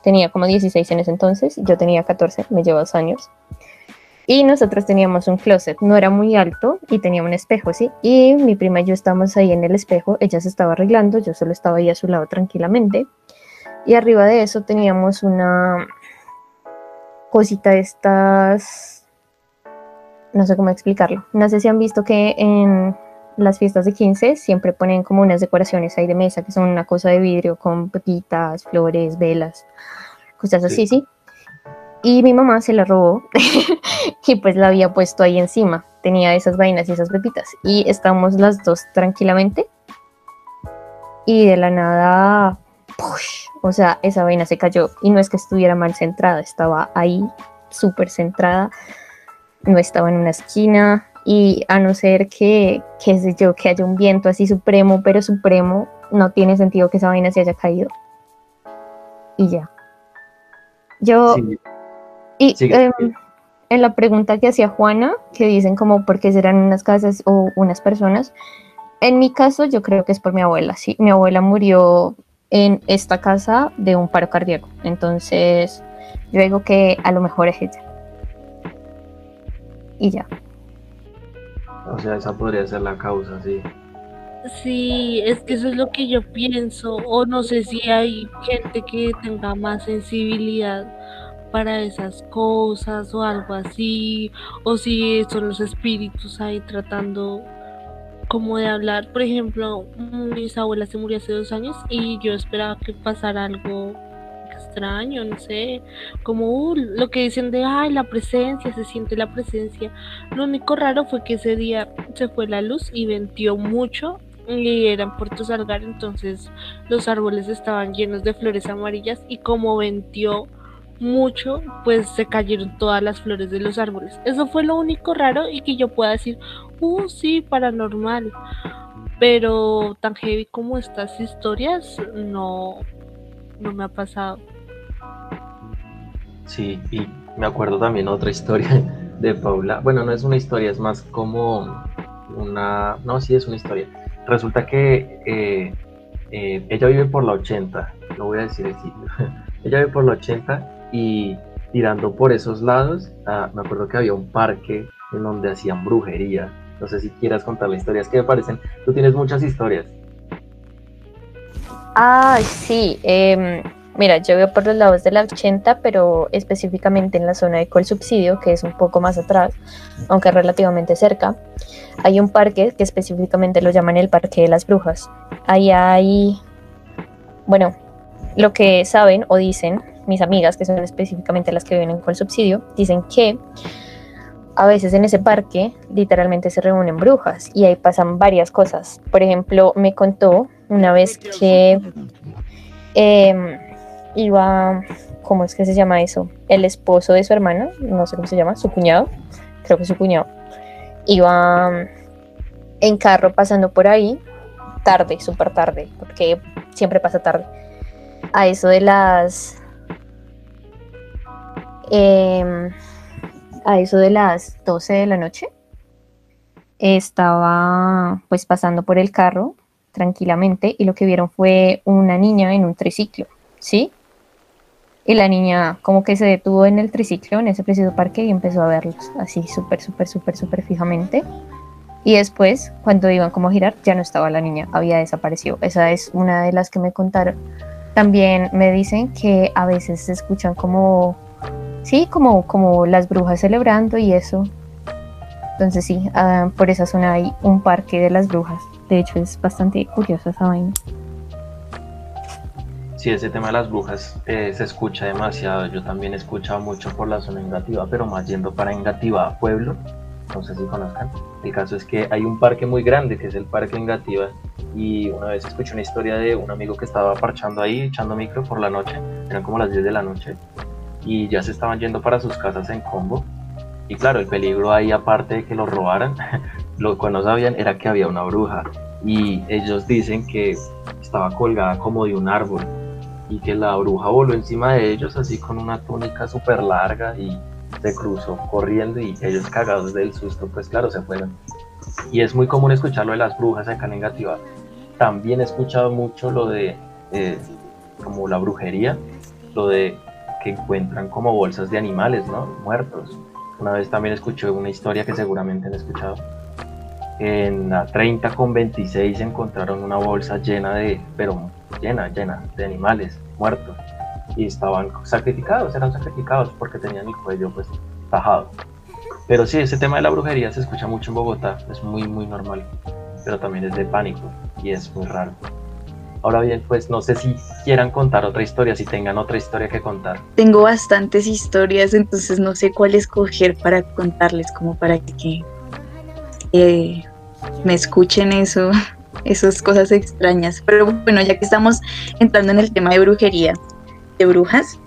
tenía como 16 en ese entonces, yo tenía 14, me lleva dos años. Y nosotros teníamos un closet, no era muy alto y tenía un espejo, ¿sí? Y mi prima y yo estábamos ahí en el espejo, ella se estaba arreglando, yo solo estaba ahí a su lado tranquilamente. Y arriba de eso teníamos una cosita de estas, no sé cómo explicarlo. No sé si han visto que en las fiestas de 15 siempre ponen como unas decoraciones ahí de mesa, que son una cosa de vidrio con pepitas, flores, velas, cosas así, ¿sí? Y mi mamá se la robó y pues la había puesto ahí encima. Tenía esas vainas y esas pepitas. Y estábamos las dos tranquilamente. Y de la nada, ¡push! O sea, esa vaina se cayó. Y no es que estuviera mal centrada, estaba ahí súper centrada. No estaba en una esquina. Y a no ser que, qué sé yo, que haya un viento así supremo, pero supremo, no tiene sentido que esa vaina se haya caído. Y ya. Yo, Sí, y em, en la pregunta que hacía Juana, que dicen como por qué serán unas casas o unas personas, en mi caso yo creo que es por mi abuela, sí, mi abuela murió en esta casa de un paro cardíaco, entonces yo digo que a lo mejor es ella. Y ya. O sea, esa podría ser la causa, sí. Sí, es que eso es lo que yo pienso, o no sé si hay gente que tenga más sensibilidad para esas cosas o algo así, o si son los espíritus ahí tratando como de hablar. Por ejemplo, mis abuelas se murió hace dos años y yo esperaba que pasara algo extraño, no sé, como uh, lo que dicen de, ay, la presencia, se siente la presencia. Lo único raro fue que ese día se fue la luz y ventió mucho y era en Puerto Salgar, entonces los árboles estaban llenos de flores amarillas y como ventió mucho, pues se cayeron todas las flores de los árboles. Eso fue lo único raro y que yo pueda decir, uh, sí, paranormal. Pero tan heavy como estas historias, no, no me ha pasado. Sí, y me acuerdo también otra historia de Paula. Bueno, no es una historia, es más como una... No, sí es una historia. Resulta que eh, eh, ella vive por la 80, no voy a decir el ella vive por la 80 y tirando por esos lados, ah, me acuerdo que había un parque en donde hacían brujería. No sé si quieras contar la historia, es que me parecen... Tú tienes muchas historias. Ah, sí. em, mira, yo veo por los lados de la 80, pero específicamente en la zona de Colsubsidio, que es un poco más atrás, aunque relativamente cerca, hay un parque que específicamente lo llaman el Parque de las Brujas. Ahí hay, bueno, lo que saben o dicen mis amigas, que son específicamente las que viven en Colsubsidio, dicen que a veces en ese parque literalmente se reúnen brujas y ahí pasan varias cosas. Por ejemplo, me contó una vez que em, iba, ¿cómo es que se llama eso? El esposo de su hermana, no sé cómo se llama, su cuñado, creo que su cuñado, iba mm, en carro pasando por ahí, tarde, súper tarde, porque siempre pasa tarde, a eso de las... em, a eso de las 12 de la noche, estaba pues pasando por el carro tranquilamente y lo que vieron fue una niña en un triciclo, ¿sí? Y la niña como que se detuvo en el triciclo, en ese preciso parque, y empezó a verlos así súper, súper, súper, súper fijamente. Y después, cuando iban como a girar, ya no estaba la niña, había desaparecido. Esa es una de las que me contaron. También me dicen que a veces se escuchan como, sí, como, como las brujas celebrando y eso. Entonces sí, ah, por esa zona hay un parque de las brujas. De hecho, es bastante curioso esa vaina. Sí, ese tema de las brujas eh, se escucha demasiado. Yo también he escuchado mucho por la zona Engativá, pero más yendo para Engativá Pueblo. No sé si conozcan. El caso es que hay un parque muy grande que es el Parque Engativá. Y una vez escuché una historia de un amigo que estaba parchando ahí, echando micro por la noche. Eran como las 10 de la noche. Y ya se estaban yendo para sus casas en combo. Y claro, el peligro ahí, aparte de que los robaran, lo que no sabían era que había una bruja. Y ellos dicen que estaba colgada como de un árbol y que la bruja voló encima de ellos así con una túnica súper larga y se cruzó corriendo y ellos cagados del susto pues claro se fueron y es muy común escuchar lo de las brujas acá en también he escuchado mucho lo de eh, como la brujería lo de que encuentran como bolsas de animales no muertos. Una vez también escuché una historia que seguramente han escuchado. En la 30 con 26 encontraron una bolsa llena de, pero llena, llena de animales muertos. Y estaban sacrificados, eran sacrificados porque tenían el cuello pues tajado. Pero sí, ese tema de la brujería se escucha mucho en Bogotá, es muy muy normal, pero también es de pánico y es muy raro. Ahora bien, pues no sé si quieran contar otra historia, si tengan otra historia que contar. Tengo bastantes historias, entonces no sé cuál escoger para contarles, como para que eh, me escuchen eso, esas cosas extrañas. Pero bueno, ya que estamos entrando en el tema de brujería, de brujas,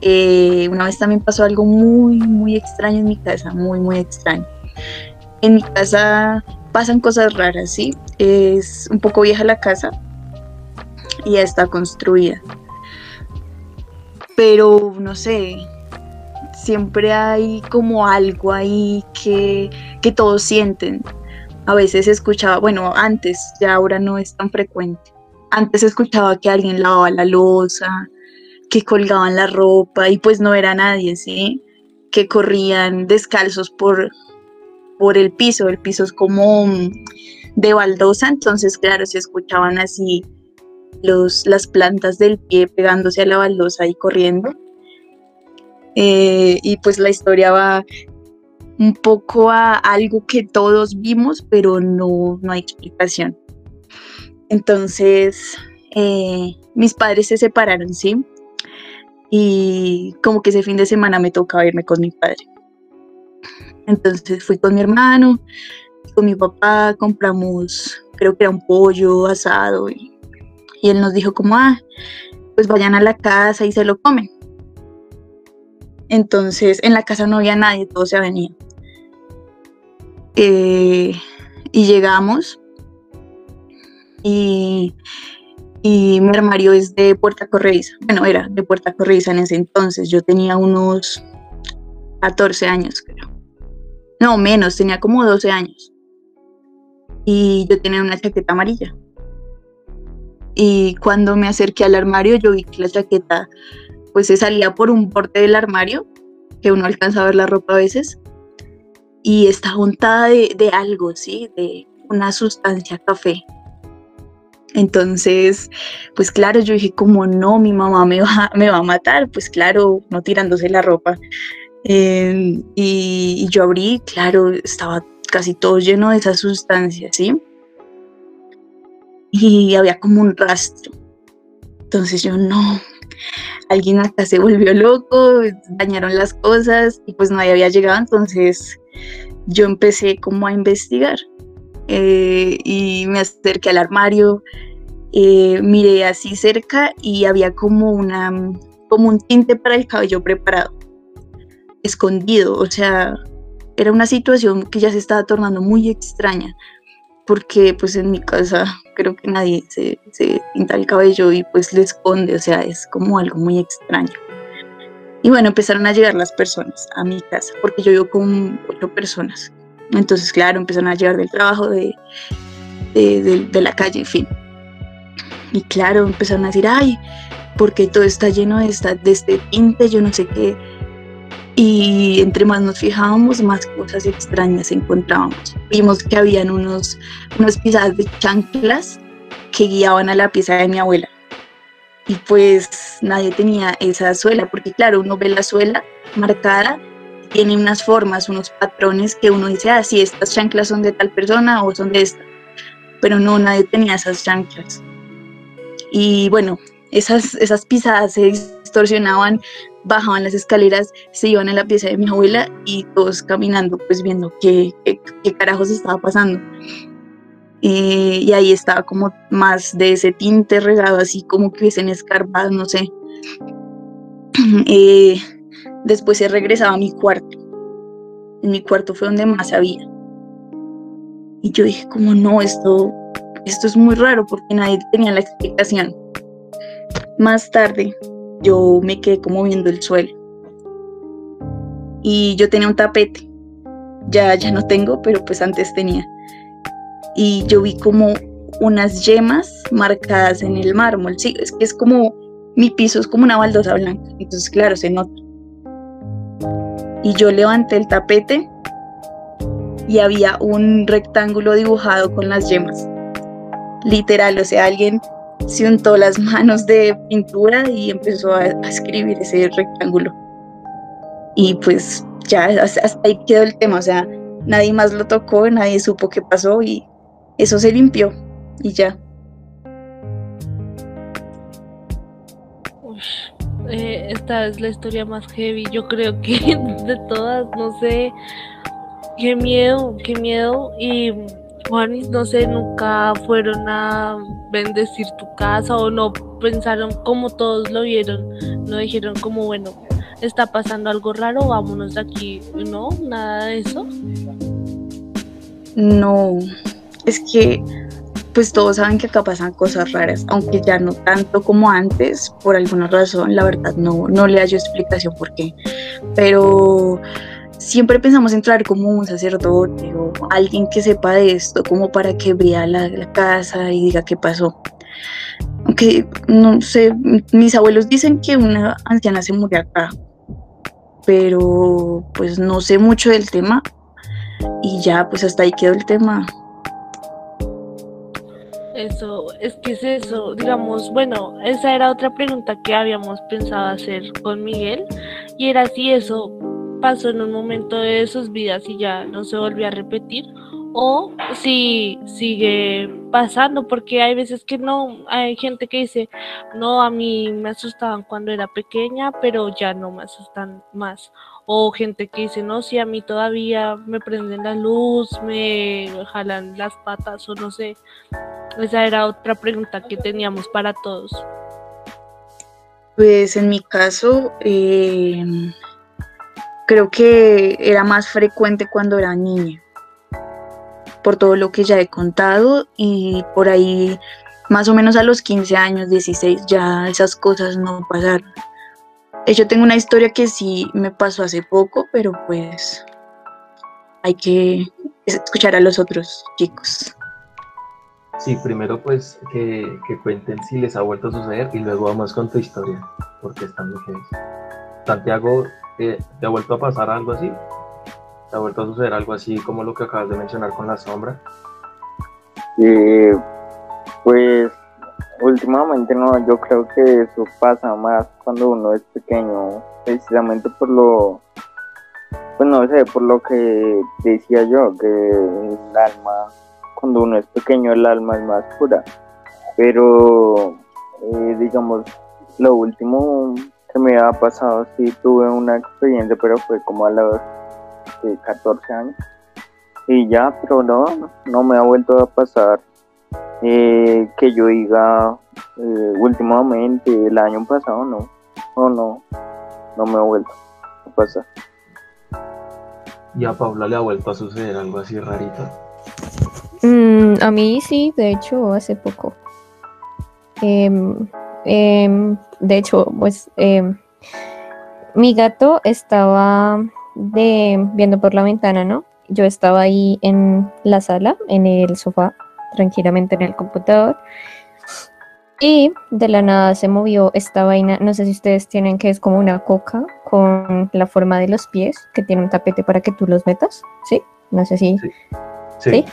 eh, una vez también pasó algo muy, muy extraño en mi casa, muy, muy extraño. En mi casa pasan cosas raras, ¿sí? Es un poco vieja la casa y ya está construida. pero no sé, siempre hay como algo ahí que, que todos sienten. A veces escuchaba, bueno, antes, ya ahora no es tan frecuente. Antes escuchaba que alguien lavaba la losa, que colgaban la ropa y pues no era nadie, ¿sí? Que corrían descalzos por, por el piso. El piso es como de baldosa, entonces claro, se escuchaban así los, las plantas del pie pegándose a la baldosa y corriendo. Eh, y pues la historia va un poco a algo que todos vimos, pero no, no hay explicación. Entonces, eh, mis padres se separaron, ¿sí? Y como que ese fin de semana me tocaba irme con mi padre. Entonces fui con mi hermano, con mi papá, compramos, creo que era un pollo asado y, y él nos dijo como, ah, pues vayan a la casa y se lo comen. Entonces en la casa no había nadie, todo se venía. Eh, y llegamos y, y, mi armario es de puerta corrediza. Bueno, era de puerta corrediza en ese entonces. Yo tenía unos 14 años, creo. No, menos, tenía como 12 años. Y yo tenía una chaqueta amarilla. Y cuando me acerqué al armario, yo vi que la chaqueta pues se salía por un borde del armario, que uno alcanza a ver la ropa a veces, y está untada de, algo, ¿sí? De una sustancia café. Entonces, pues claro, yo dije, como no, mi mamá me va, me va a matar, pues claro, no tirándose la ropa. Em, y, y, yo abrí, claro, estaba casi todo lleno de esa sustancia, ¿sí? Y había como un rastro. Entonces yo, no, alguien acá se volvió loco, dañaron las cosas y pues nadie había llegado, entonces yo empecé como a investigar eh, y me acerqué al armario, eh, miré así cerca y había como una como un tinte para el cabello preparado, escondido, o sea, era una situación que ya se estaba tornando muy extraña, porque pues en mi casa creo que nadie se, se, pinta el cabello y pues le esconde, o sea, es como algo muy extraño. Y bueno, empezaron a llegar las personas a mi casa, porque yo vivo con ocho personas. Entonces, claro, empezaron a llegar del trabajo, de, de, de, la calle, en fin. Y claro, empezaron a decir, ay, porque todo está lleno de, esta, de este tinte, yo no sé qué y entre más nos fijábamos, más cosas extrañas encontrábamos. Vimos que habían unos, unas pisadas de chanclas que guiaban a la pieza de mi abuela. Y pues nadie tenía esa suela, porque claro, uno ve la suela marcada, tiene unas formas, unos patrones que uno dice, ah, sí, estas chanclas son de tal persona o son de esta. Pero no, nadie tenía esas chanclas. Y bueno, esas, esas pisadas se distorsionaban bajaban las escaleras, se iban a la pieza de mi abuela y todos caminando, pues viendo qué, qué, carajos estaba pasando. Y ahí estaba como más de ese tinte regado, así como que hubiesen escarbado, no sé. Eh, después se regresaba a mi cuarto. En mi cuarto fue donde más había. Y yo dije, como no, esto, esto es muy raro porque nadie tenía la explicación. Más tarde, yo me quedé como viendo el suelo. Y yo tenía un tapete, ya, ya no tengo, pero pues antes tenía. Y yo vi como unas yemas marcadas en el mármol. Sí, es que es como, mi piso es como una baldosa blanca, entonces claro, se nota. Y yo levanté el tapete y había un rectángulo dibujado con las yemas. Literal, o sea, alguien se untó las manos de pintura y empezó a, escribir ese rectángulo. Y pues ya hasta ahí quedó el tema, o sea, nadie más lo tocó, nadie supo qué pasó y eso se limpió y ya. Eh, esta es la historia más heavy, yo creo que de todas, no sé, qué miedo, qué miedo y Juanis, no sé, nunca fueron a bendecir tu casa o no pensaron como todos lo vieron, no dijeron como, bueno, está pasando algo raro, vámonos de aquí, ¿no? Nada de eso. No, es que pues todos saben que acá pasan cosas raras, aunque ya no tanto como antes, por alguna razón, la verdad no, no le hallo explicación por qué, pero siempre pensamos en traer como un sacerdote o alguien que sepa de esto, como para que vea la, la casa y diga qué pasó. Aunque no sé, mis abuelos dicen que una anciana se murió acá, pero pues no sé mucho del tema y ya pues hasta ahí quedó el tema. Eso, es que es eso, digamos, bueno, esa era otra pregunta que habíamos pensado hacer con Miguel y era si eso pasó en un momento de sus vidas y ya no se volvió a repetir o si sigue pasando, porque hay veces que no, hay gente que dice, no, a mí me asustaban cuando era pequeña, pero ya no me asustan más. O gente que dice, no, si a mí todavía me prenden la luz, me jalan las patas o no sé. Esa era otra pregunta que teníamos para todos. Pues en mi caso, eh, creo que era más frecuente cuando era niña por todo lo que ya he contado y por ahí más o menos a los 15 años, 16, ya esas cosas no pasaron. Yo tengo una historia que sí me pasó hace poco, pero pues hay que escuchar a los otros chicos. Sí, primero pues que, que cuenten si les ha vuelto a suceder y luego vamos con tu historia, porque están muy Santiago, eh, ¿te ha vuelto a pasar algo así? ¿Te ha vuelto a suceder algo así como lo que acabas de mencionar con la sombra? Eh, pues últimamente no, yo creo que eso pasa más cuando uno es pequeño, precisamente por lo, pues no sé, por lo que decía yo, que el alma, cuando uno es pequeño el alma es más pura, pero eh, digamos, lo último que me ha pasado, sí tuve una experiencia, pero fue como a los 14 años. Y ya, pero no, no me ha vuelto a pasar eh, que yo diga eh, últimamente, el año pasado, no, no, no, no me ha vuelto a pasar. ¿Y a Paula le ha vuelto a suceder algo así rarito? Mm, a mí sí, de hecho, hace poco. Em, em, de hecho, pues em, mi gato estaba de viendo por la ventana, ¿no? Yo estaba ahí en la sala, en el sofá, tranquilamente en el computador. Y de la nada se movió esta vaina, no sé si ustedes tienen que es como una coca con la forma de los pies, que tiene un tapete para que tú los metas, ¿sí? No sé si... Sí. ¿Sí?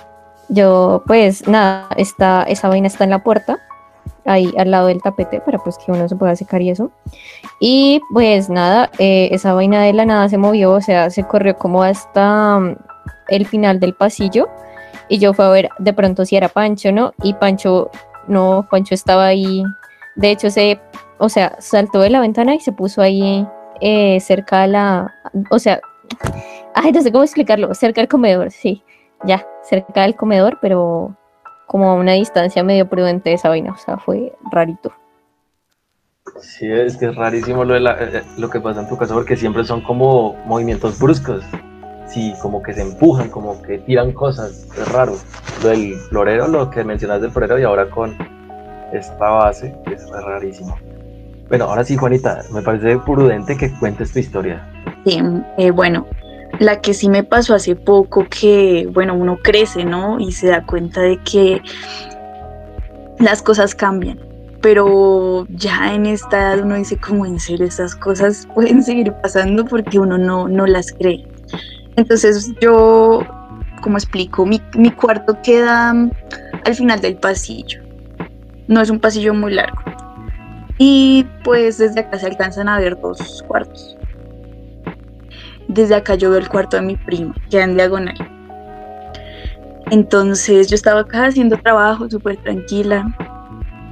Yo, pues nada, está, esa vaina está en la puerta ahí al lado del tapete para pues que uno se pueda secar y eso. Y pues nada, eh, esa vaina de la nada se movió, o sea, se corrió como hasta mm, el final del pasillo y yo fui a ver de pronto si era Pancho, ¿no? Y Pancho, no, Pancho estaba ahí, de hecho se, o sea, saltó de la ventana y se puso ahí eh, cerca a la, o sea, ay, no sé cómo explicarlo, cerca del comedor, sí, ya, cerca del comedor, pero como a una distancia medio prudente de esa vaina, o sea, fue rarito. Sí, es que es rarísimo lo, de la, eh, lo que pasa en tu casa porque siempre son como movimientos bruscos. Sí, como que se empujan, como que tiran cosas, es raro. Lo del florero, lo que mencionas del florero y ahora con esta base, es rarísimo. Bueno, ahora sí, Juanita, me parece prudente que cuentes tu historia. Sí, eh, bueno, la que sí me pasó hace poco, que bueno, uno crece, ¿no? Y se da cuenta de que las cosas cambian. Pero ya en esta edad uno dice como en serio, estas cosas pueden seguir pasando porque uno no, no las cree. Entonces yo, como explico, mi, mi cuarto queda al final del pasillo. No es un pasillo muy largo. Y pues desde acá se alcanzan a ver dos cuartos. Desde acá yo veo el cuarto de mi prima, queda en diagonal. Entonces yo estaba acá haciendo trabajo súper tranquila.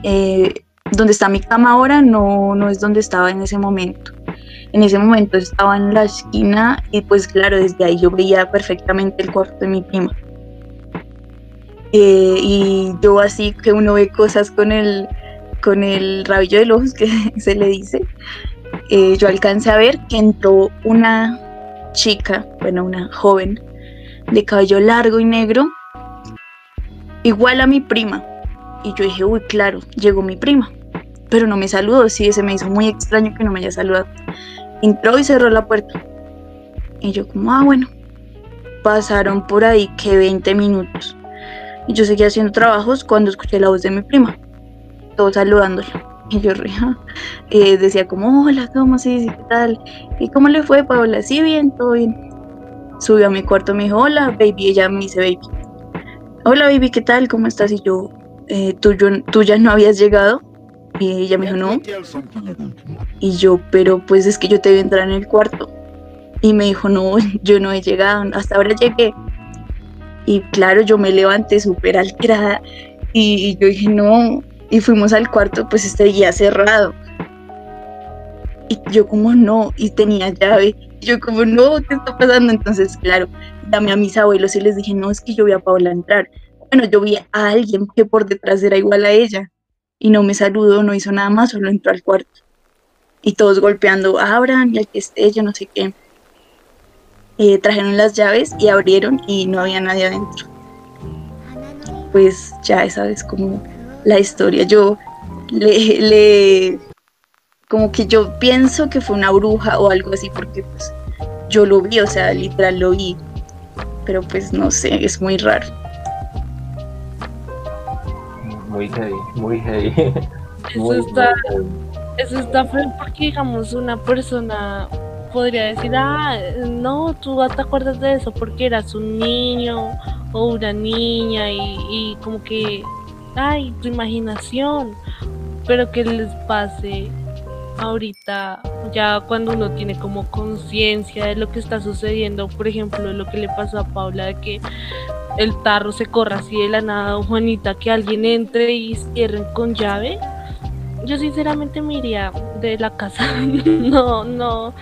Eh, donde está mi cama ahora no, no es donde estaba en ese momento. En ese momento estaba en la esquina y pues claro, desde ahí yo veía perfectamente el cuarto de mi prima. Eh, y yo así que uno ve cosas con el, con el rabillo de los ojos que se le dice, eh, yo alcancé a ver que entró una chica, bueno, una joven, de cabello largo y negro, igual a mi prima, Y yo dije, uy, claro, llegó mi prima. Pero no me saludó, sí, se me hizo muy extraño que no me haya saludado. Entró y cerró la puerta. Y yo como, ah, bueno. Pasaron por ahí que 20 minutos. Y yo seguía haciendo trabajos cuando escuché la voz de mi prima. Todo saludándola. Y yo eh, decía como, hola, ¿cómo se ¿Qué tal? ¿Y cómo le fue, Paola? Sí, bien, todo bien. Subió a mi cuarto, me dijo, hola, baby. Ella me dice, baby. Hola, baby, ¿qué tal? ¿Cómo estás? Y yo, eh, ¿tú, ¿tú ya no habías llegado? Y ella me dijo, no. Y yo, pero pues es que yo te a entrar en el cuarto. Y me dijo, no, yo no he llegado, hasta ahora llegué. Y claro, yo me levanté súper alterada y yo dije, no, y fuimos al cuarto, pues seguía cerrado. Y yo como no, y tenía llave. yo como no, ¿qué está pasando? Entonces, claro, dame a mis abuelos y les dije, no, es que yo vi a Paola entrar. Bueno, yo vi a alguien que por detrás era igual a ella. Y no me saludó, no hizo nada más, solo entró al cuarto. Y todos golpeando, abran, ya que esté, yo no sé qué. Eh, trajeron las llaves y abrieron y no había nadie adentro. Pues ya esa vez como la historia. Yo le, le, como que yo pienso que fue una bruja o algo así, porque pues yo lo vi, o sea, literal lo vi, pero pues no sé, es muy raro. Muy heavy, muy heavy. Eso está, eso está feo porque digamos una persona podría decir, ah, no, tú te acuerdas de eso porque eras un niño o una niña y, y como que ay, tu imaginación, pero que les pase ahorita, ya cuando uno tiene como conciencia de lo que está sucediendo, por ejemplo, lo que le pasó a Paula, de que el tarro se corra así de la nada, Juanita, que alguien entre y cierren con llave. Yo sinceramente me iría de la casa. no, no,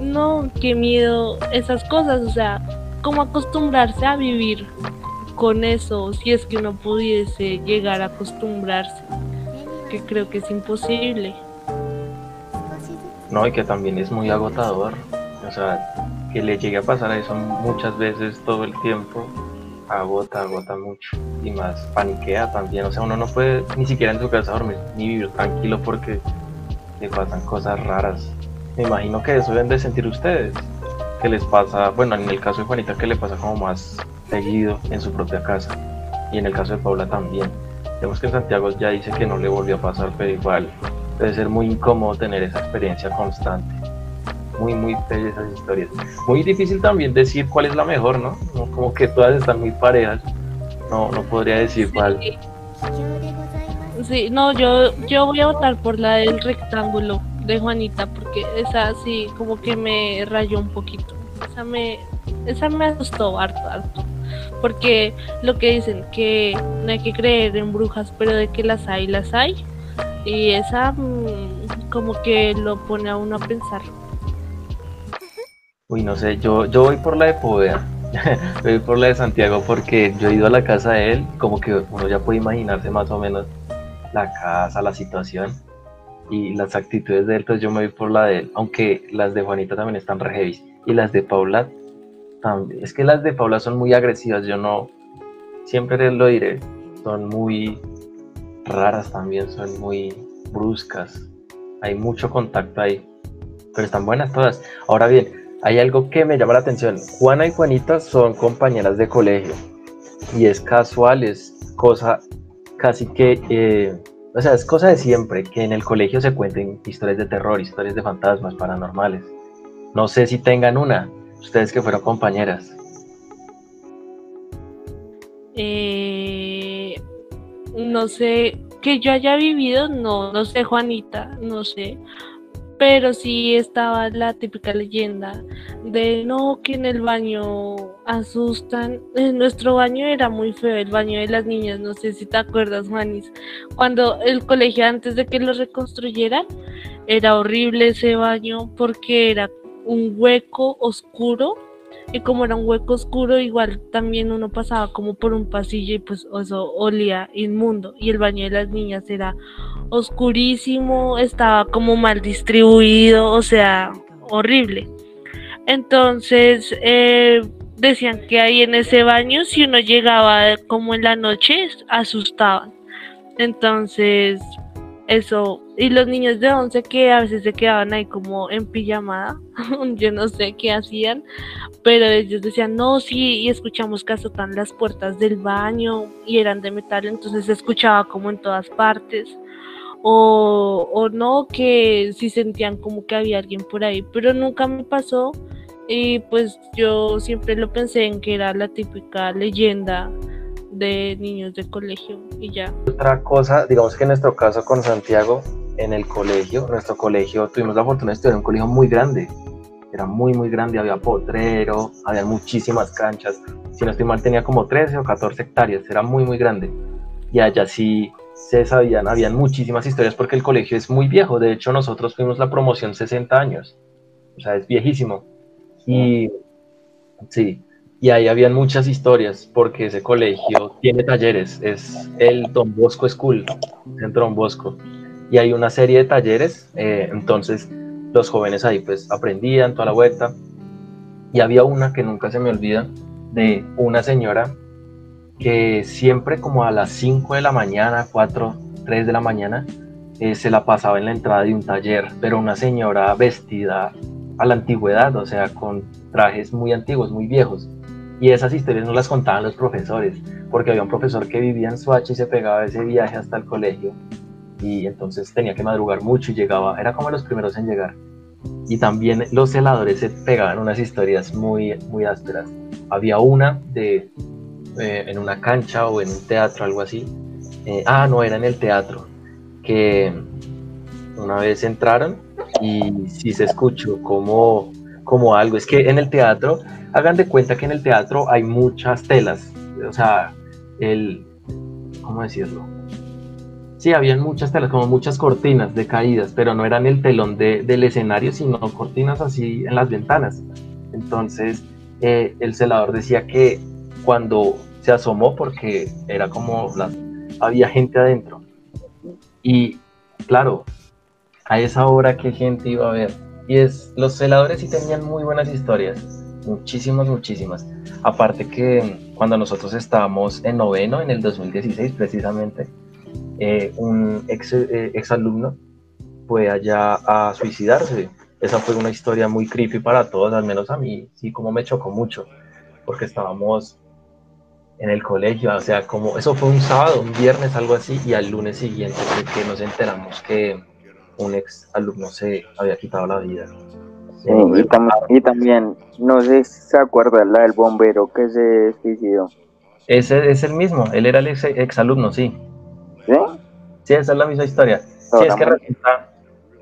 no, qué miedo esas cosas, o sea, como acostumbrarse a vivir con eso, si es que uno pudiese llegar a acostumbrarse, que creo que es imposible. No, y que también es muy agotador, o sea, que le llegue a pasar eso muchas veces todo el tiempo, agota, agota mucho, y más paniquea también, o sea, uno no puede ni siquiera en su casa dormir, ni vivir tranquilo porque le pasan cosas raras. Me imagino que eso deben de sentir ustedes, que les pasa, bueno, en el caso de Juanita, que le pasa como más seguido en su propia casa. Y en el caso de Paula también. Vemos que en Santiago ya dice que no le volvió a pasar, pero igual debe ser muy incómodo tener esa experiencia constante. Muy, muy bella esas historias. Muy difícil también decir cuál es la mejor, ¿no? Como que todas están muy parejas. No, no podría decir cuál. Sí, no, yo, yo voy a votar por la del rectángulo de Juanita, porque esa sí, como que me rayó un poquito. Esa me, esa me asustó harto, harto porque lo que dicen que no hay que creer en brujas, pero de que las hay, las hay. Y esa mm, como que lo pone a uno a pensar. Uy, no sé, yo, yo voy por la de Povea. voy por la de Santiago porque yo he ido a la casa de él, como que uno ya puede imaginarse más o menos la casa, la situación y las actitudes de él, pues yo me voy por la de él, aunque las de Juanita también están re heavy. Y las de Paula es que las de Paula son muy agresivas, yo no, siempre lo diré, son muy raras también, son muy bruscas, hay mucho contacto ahí, pero están buenas todas. Ahora bien, hay algo que me llama la atención, Juana y Juanita son compañeras de colegio y es casual, es cosa casi que... Eh, o sea, es cosa de siempre que en el colegio se cuenten historias de terror, historias de fantasmas paranormales. No sé si tengan una, Ustedes que fueron compañeras. Eh, no sé, que yo haya vivido, no, no sé, Juanita, no sé. Pero sí estaba la típica leyenda de no, que en el baño asustan. Nuestro baño era muy feo, el baño de las niñas, no sé si te acuerdas, Juanis. Cuando el colegio, antes de que lo reconstruyeran, era horrible ese baño porque era un hueco oscuro y como era un hueco oscuro igual también uno pasaba como por un pasillo y pues eso olía inmundo y el baño de las niñas era oscurísimo, estaba como mal distribuido, o sea, horrible. Entonces eh, decían que ahí en ese baño si uno llegaba como en la noche asustaban Entonces, eso, y los niños de 11 que a veces se quedaban ahí como en pijamada, yo no sé qué hacían, pero ellos decían, no, sí, y escuchamos que azotan las puertas del baño y eran de metal, entonces se escuchaba como en todas partes. O, o no, que sí sentían como que había alguien por ahí, pero nunca me pasó. Y pues yo siempre lo pensé en que era la típica leyenda de niños de colegio y ya. Otra cosa, digamos que en nuestro caso con Santiago, en el colegio, nuestro colegio, tuvimos la fortuna de estudiar un colegio muy grande. Era muy, muy grande, había potrero, había muchísimas canchas. Si no estoy mal, tenía como 13 o 14 hectáreas, era muy, muy grande. Y allá sí se sabían, habían muchísimas historias porque el colegio es muy viejo. De hecho, nosotros fuimos la promoción 60 años. O sea, es viejísimo. Y sí, y ahí habían muchas historias porque ese colegio tiene talleres, es el Don Bosco School, Centro Don Bosco, y hay una serie de talleres, eh, entonces los jóvenes ahí pues aprendían toda la vuelta, y había una que nunca se me olvida, de una señora que siempre como a las 5 de la mañana, 4, 3 de la mañana, eh, se la pasaba en la entrada de un taller, pero una señora vestida a la antigüedad, o sea, con trajes muy antiguos, muy viejos y esas historias no las contaban los profesores, porque había un profesor que vivía en Suacha y se pegaba ese viaje hasta el colegio y entonces tenía que madrugar mucho y llegaba, era como los primeros en llegar. Y también los celadores se pegaban unas historias muy, muy ásperas. Había una de eh, en una cancha o en un teatro, algo así. Eh, ah, no, era en el teatro, que una vez entraron y sí se escuchó como, como algo. Es que en el teatro hagan de cuenta que en el teatro hay muchas telas, o sea, el, ¿cómo decirlo? Sí, habían muchas telas, como muchas cortinas de caídas, pero no eran el telón del escenario, sino cortinas así en las ventanas. Entonces, eh, el celador decía que cuando se asomó, porque era como había gente adentro. Y claro, a esa hora que gente iba a ver. Y es, los celadores sí tenían muy buenas historias muchísimas, muchísimas. Aparte que cuando nosotros estábamos en noveno, en el 2016 precisamente, eh, un ex, eh, ex, alumno fue allá a suicidarse. Esa fue una historia muy creepy para todos, al menos a mí, sí, como me chocó mucho, porque estábamos en el colegio, o sea, como eso fue un sábado, un viernes, algo así, y al lunes siguiente que nos enteramos que un ex alumno se había quitado la vida y, también, no sé si se acuerda la del bombero que se suicidó. Ese es el mismo, él era el ex, exalumno, sí. ¿Sí? Sí, esa es la misma historia. sí, es que resulta,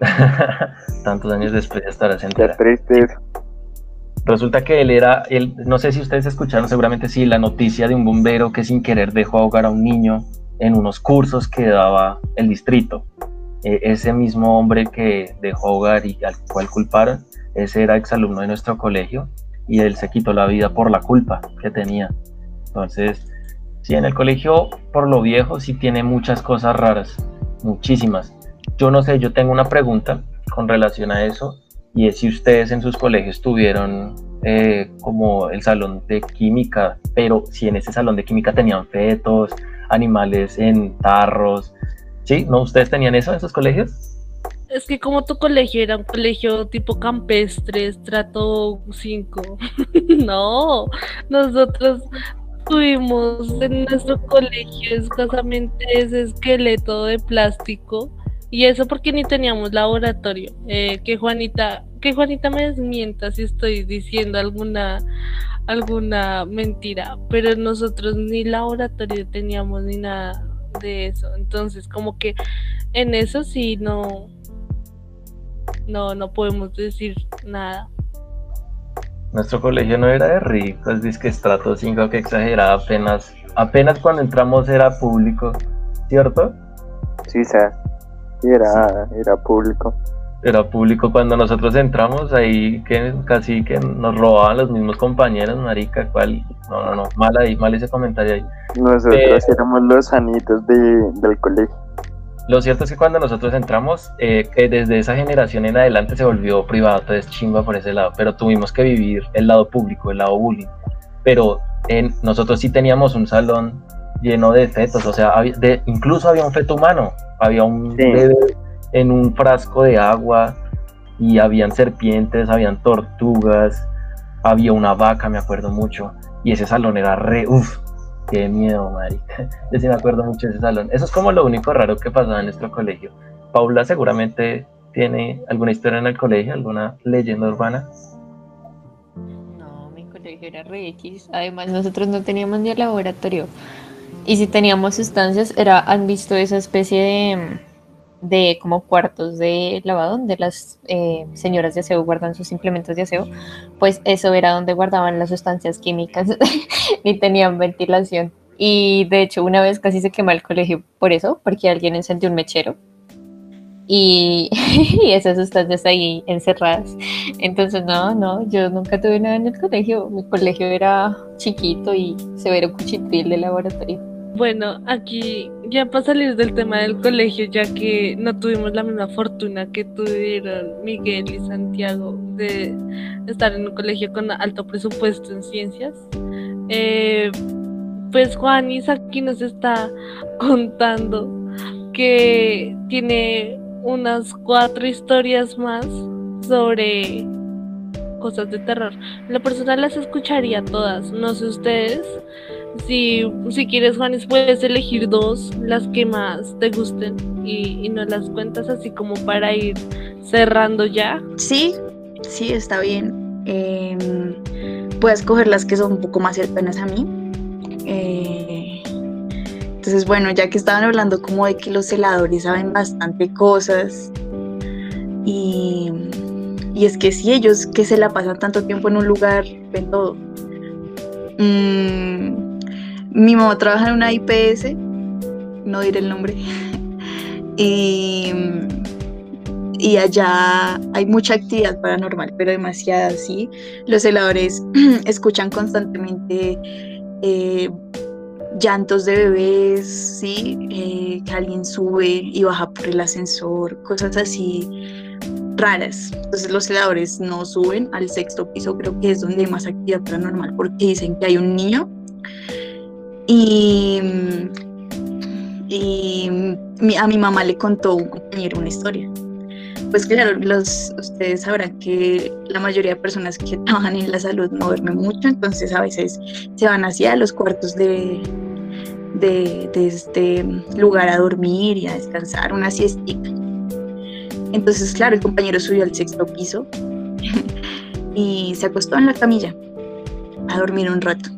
tantos años después ya estará entera. triste. Resulta que él era, él, no sé si ustedes escucharon seguramente sí, la noticia de un bombero que sin querer dejó ahogar a un niño en unos cursos que daba el distrito. E, ese mismo hombre que dejó ahogar y al cual culparon, ese era exalumno de nuestro colegio y él se quitó la vida por la culpa que tenía. Entonces, sí, en el colegio, por lo viejo, sí tiene muchas cosas raras, muchísimas. Yo no sé, yo tengo una pregunta con relación a eso y es si ustedes en sus colegios tuvieron eh, como el salón de química, pero si en ese salón de química tenían fetos, animales en tarros, ¿sí? ¿No? ¿Ustedes tenían eso en sus colegios? Es que como tu colegio era un colegio tipo campestre, estrato 5. no, nosotros tuvimos en nuestro colegio escasamente ese esqueleto de plástico. Y eso porque ni teníamos laboratorio. Eh, que Juanita, que Juanita me desmienta si estoy diciendo alguna alguna mentira, pero nosotros ni laboratorio teníamos ni nada de eso. Entonces, como que en eso sí no no, no podemos decir nada. Nuestro colegio no era de ricos, dice que estrato 5 que exageraba apenas, apenas cuando entramos era público, ¿cierto? Sí, sí, era, era público. Era público cuando nosotros entramos ahí que casi que nos robaban los mismos compañeros, marica, cual, no, no, no, mal ahí, mal ese comentario ahí. Nosotros éramos los sanitos de, del colegio. Lo cierto es que cuando nosotros entramos, eh, desde esa generación en adelante se volvió privado, entonces chimba por ese lado, pero tuvimos que vivir el lado público, el lado bullying. Pero en, nosotros sí teníamos un salón lleno de fetos, o sea, había- de, incluso había un feto humano, había un Sí. bebé en un frasco de agua y habían serpientes, habían tortugas, había una vaca, me acuerdo mucho, y ese salón era re, uff, qué miedo, marica. Yo sí me acuerdo mucho de ese salón. Eso es como lo único raro que pasaba en nuestro colegio. Paula seguramente tiene alguna historia en el colegio, alguna leyenda urbana. No, mi colegio era re X. Además, nosotros no teníamos ni el laboratorio. Y si teníamos sustancias, era, ¿han visto esa especie de, de como cuartos de lavado donde las eh, señoras de aseo guardan sus implementos de aseo? Pues eso era donde guardaban las sustancias químicas y tenían ventilación. Y de hecho, una vez casi se quemó el colegio por eso, porque alguien encendió un mechero. Y, y esas sustancias ahí encerradas. Entonces, no, no, yo nunca tuve nada en el colegio. Mi colegio era chiquito y severo cuchitril de laboratorio. Bueno, aquí ya para salir del tema del colegio, ya que no tuvimos la misma fortuna que tuvieron Miguel y Santiago de estar en un colegio con alto presupuesto en ciencias, eh, pues Juanis aquí nos está contando que tiene unas cuatro historias más sobre cosas de terror. La persona las escucharía todas, no sé ustedes. Si, si quieres, Juanes, puedes elegir dos, las que más te gusten, y, nos las cuentas así como para ir cerrando ya. Sí, sí, está bien. Em, puedes coger las que son un poco más cercanas a mí. Eh, entonces, bueno, ya que estaban hablando como de que los celadores saben bastante cosas, y, y es que sí, ellos que se la pasan tanto tiempo en un lugar, ven todo. Mm, mi mamá trabaja en una IPS, no diré el nombre, y, y allá hay mucha actividad paranormal, pero demasiada, ¿sí? Los celadores escuchan constantemente eh, llantos de bebés, ¿sí? Eh, que alguien sube y baja por el ascensor, cosas así raras. Entonces los celadores no suben al sexto piso, creo que es donde hay más actividad paranormal, porque dicen que hay un niño y, y a mi mamá le contó un compañero una historia. Pues claro, ustedes sabrán que la mayoría de personas que trabajan en la salud no duermen mucho, entonces a veces se van hacia los cuartos de, de, este lugar a dormir y a descansar, una siestita. Entonces, claro, el compañero subió al sexto piso y se acostó en la camilla a dormir un rato.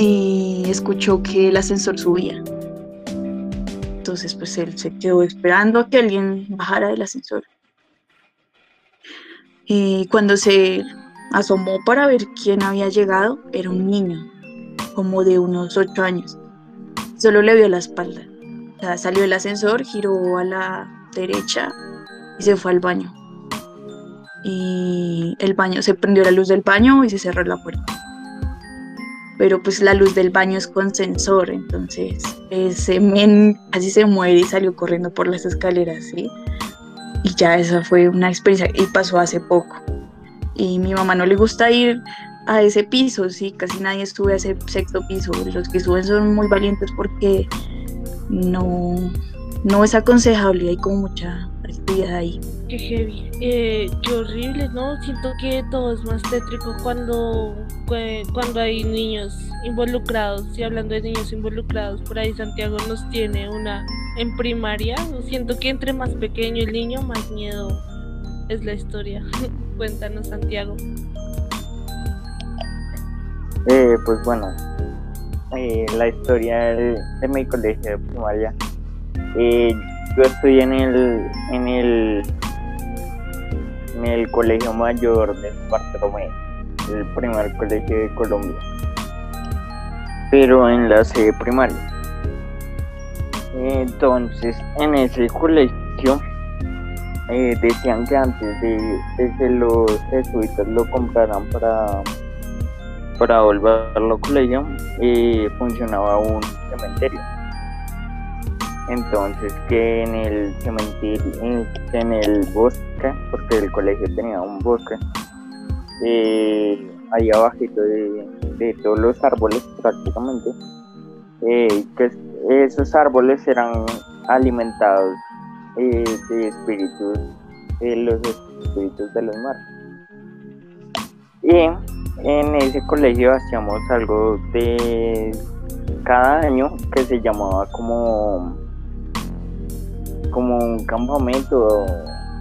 Y escuchó que el ascensor subía. Entonces, pues él se quedó esperando a que alguien bajara del ascensor. Y cuando se asomó para ver quién había llegado, era un niño, como de unos ocho años. Solo le vio la espalda. O sea, salió del ascensor, giró a la derecha y se fue al baño. Y el baño, se prendió la luz del baño y se cerró la puerta. Pero pues la luz del baño es con sensor, entonces ese men casi se muere y salió corriendo por las escaleras, ¿sí? Y ya esa fue una experiencia y pasó hace poco. Y mi mamá no le gusta ir a ese piso, sí, casi nadie sube a ese sexto piso. Los que suben son muy valientes porque no, no es aconsejable, hay como mucha actividad ahí. Qué heavy. Eh, qué horrible, ¿no? Siento que todo es más tétrico cuando, cuando hay niños involucrados. Y hablando de niños involucrados, por ahí Santiago nos tiene una en primaria. Siento que entre más pequeño el niño, más miedo es la historia. Cuéntanos, Santiago. Eh, pues bueno, eh, la historia de, de mi colegio de primaria. Eh, yo estoy en el, en el, en el colegio mayor de Bartolomé, el primer colegio de Colombia, pero en la sede primaria. Entonces, en ese colegio eh, decían que antes de, de que los jesuitas lo compraran para para volverlo colegio eh, funcionaba un cementerio. Entonces que en el cementerio, en, el bosque, porque el colegio tenía un bosque, eh, ahí abajito de, de todos los árboles prácticamente, eh, que esos árboles eran alimentados eh, de espíritus, de los espíritus de los mares. Y en ese colegio hacíamos algo de cada año que se llamaba como como un campamento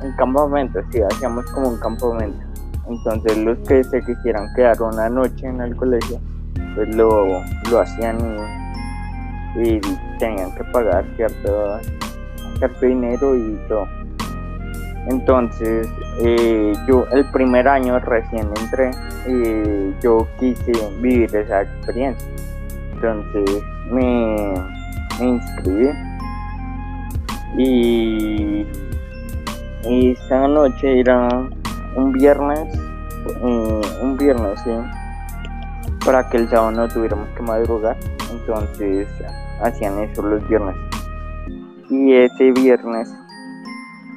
un campamento sí hacíamos como un campamento. Entonces los que se quisieran quedar una noche en el colegio pues lo, lo hacían y, tenían que pagar cierto cierto dinero y todo. Entonces, eh, yo el primer año recién entré, y yo quise vivir esa experiencia. Entonces me, inscribí y, esa noche era un viernes, eh, un viernes, sí, para que el sábado no tuviéramos que madrugar. Entonces hacían eso los viernes. Y ese viernes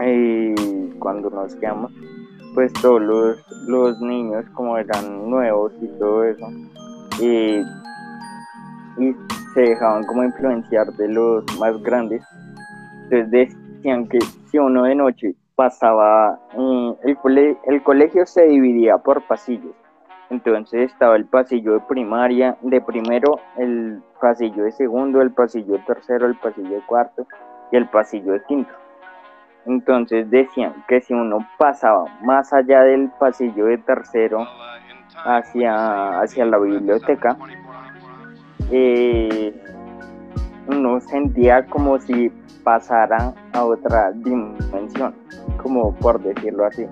y cuando nos quedamos, pues todos los, niños como eran nuevos y todo eso, y, se dejaban como influenciar de los más grandes, entonces decían que si uno de noche pasaba, eh, el, el colegio se dividía por pasillos, entonces estaba el pasillo de primaria, de primero, el pasillo de segundo, el pasillo de tercero, el pasillo de cuarto y el pasillo de quinto. Entonces decían que si uno pasaba más allá del pasillo de tercero hacia, hacia la biblioteca, eh, uno sentía como si pasara a otra dimensión, como por decirlo así,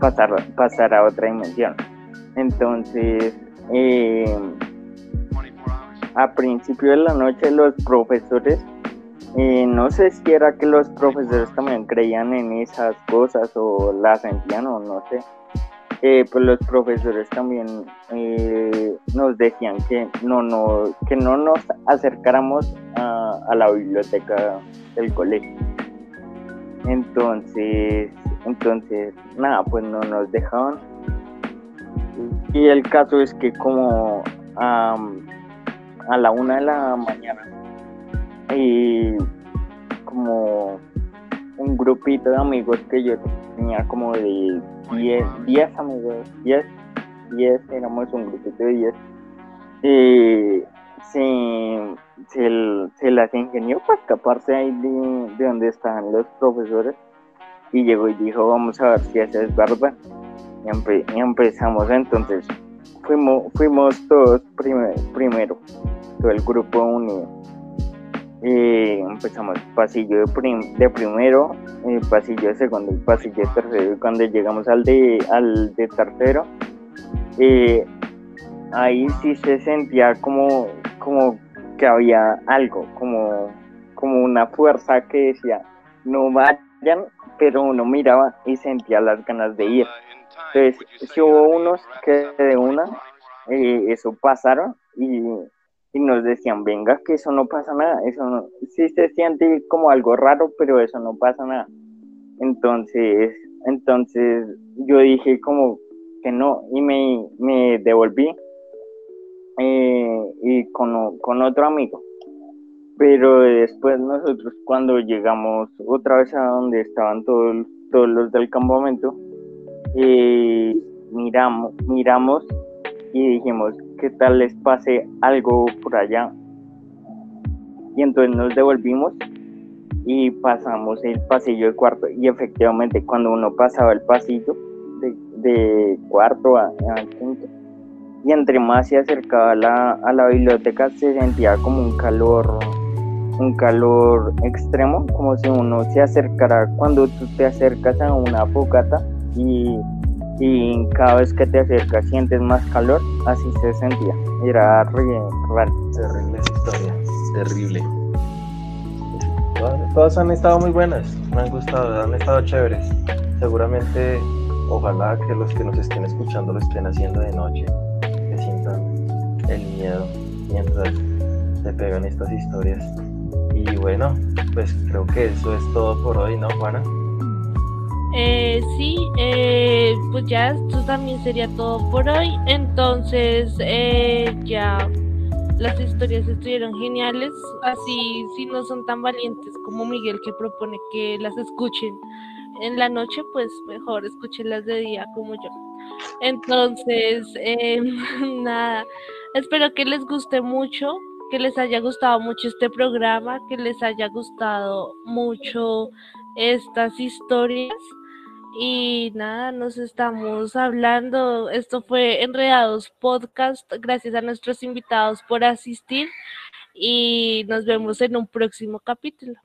pasar, pasar a otra dimensión. Entonces, eh, a principio de la noche los profesores no sé si era que los profesores también creían en esas cosas o las sentían o no sé. Eh, pues los profesores también eh, nos decían que no, no, que no nos acercáramos a, la biblioteca del colegio. Entonces, entonces, nada, pues no nos dejaban. Y el caso es que como a la una de la mañana y como un grupito de amigos que yo tenía como de 10, amigos, 10, 10, éramos un grupito de 10. Y se, se, las ingenió para escaparse ahí de, donde estaban los profesores y llegó y dijo vamos a ver si eso es verdad y, empezamos entonces fuimos fuimos todos primero todo el grupo unido y empezamos pasillo de, primero, pasillo de segundo, pasillo de tercero. Y cuando llegamos al de, al de tercero, ahí sí se sentía como, como que había algo, como, como una fuerza que decía, no vayan, pero uno miraba y sentía las ganas de ir. Entonces, si hubo unos que de una, eh, eso pasaron y y nos decían, venga, que eso no pasa nada, eso no, sí se siente como algo raro, pero eso no pasa nada. Entonces, entonces yo dije como que no y me, me devolví eh, y con, con, otro amigo. Pero después nosotros cuando llegamos otra vez a donde estaban todos, todos los del campamento, eh, miramos, miramos y dijimos, ¿qué tal les pase algo por allá? Y entonces nos devolvimos y pasamos el pasillo de cuarto y efectivamente cuando uno pasaba el pasillo de, cuarto a, quinto y entre más se acercaba a la, a la biblioteca se sentía como un calor un calor extremo como si uno se acercara cuando tú te acercas a una fogata y y cada vez que te acercas sientes más calor, así se sentía. Era raro. Terrible esa historia, terrible. Todas, han estado muy buenas, me han gustado, han estado chéveres. Seguramente, ojalá que los que nos estén escuchando lo estén haciendo de noche, que sientan el miedo mientras se pegan estas historias. Y bueno, pues creo que eso es todo por hoy, ¿no, Juana? Eh, sí, eh, pues ya esto también sería todo por hoy. Entonces, eh, ya las historias estuvieron geniales. Así, si no son tan valientes como Miguel que propone que las escuchen en la noche, pues mejor escúchenlas de día como yo. Entonces, em, nada, espero que les guste mucho, que les haya gustado mucho este programa, que les haya gustado mucho estas historias. Y nada, nos estamos hablando. Esto fue Enredados Podcast. Gracias a nuestros invitados por asistir y nos vemos en un próximo capítulo.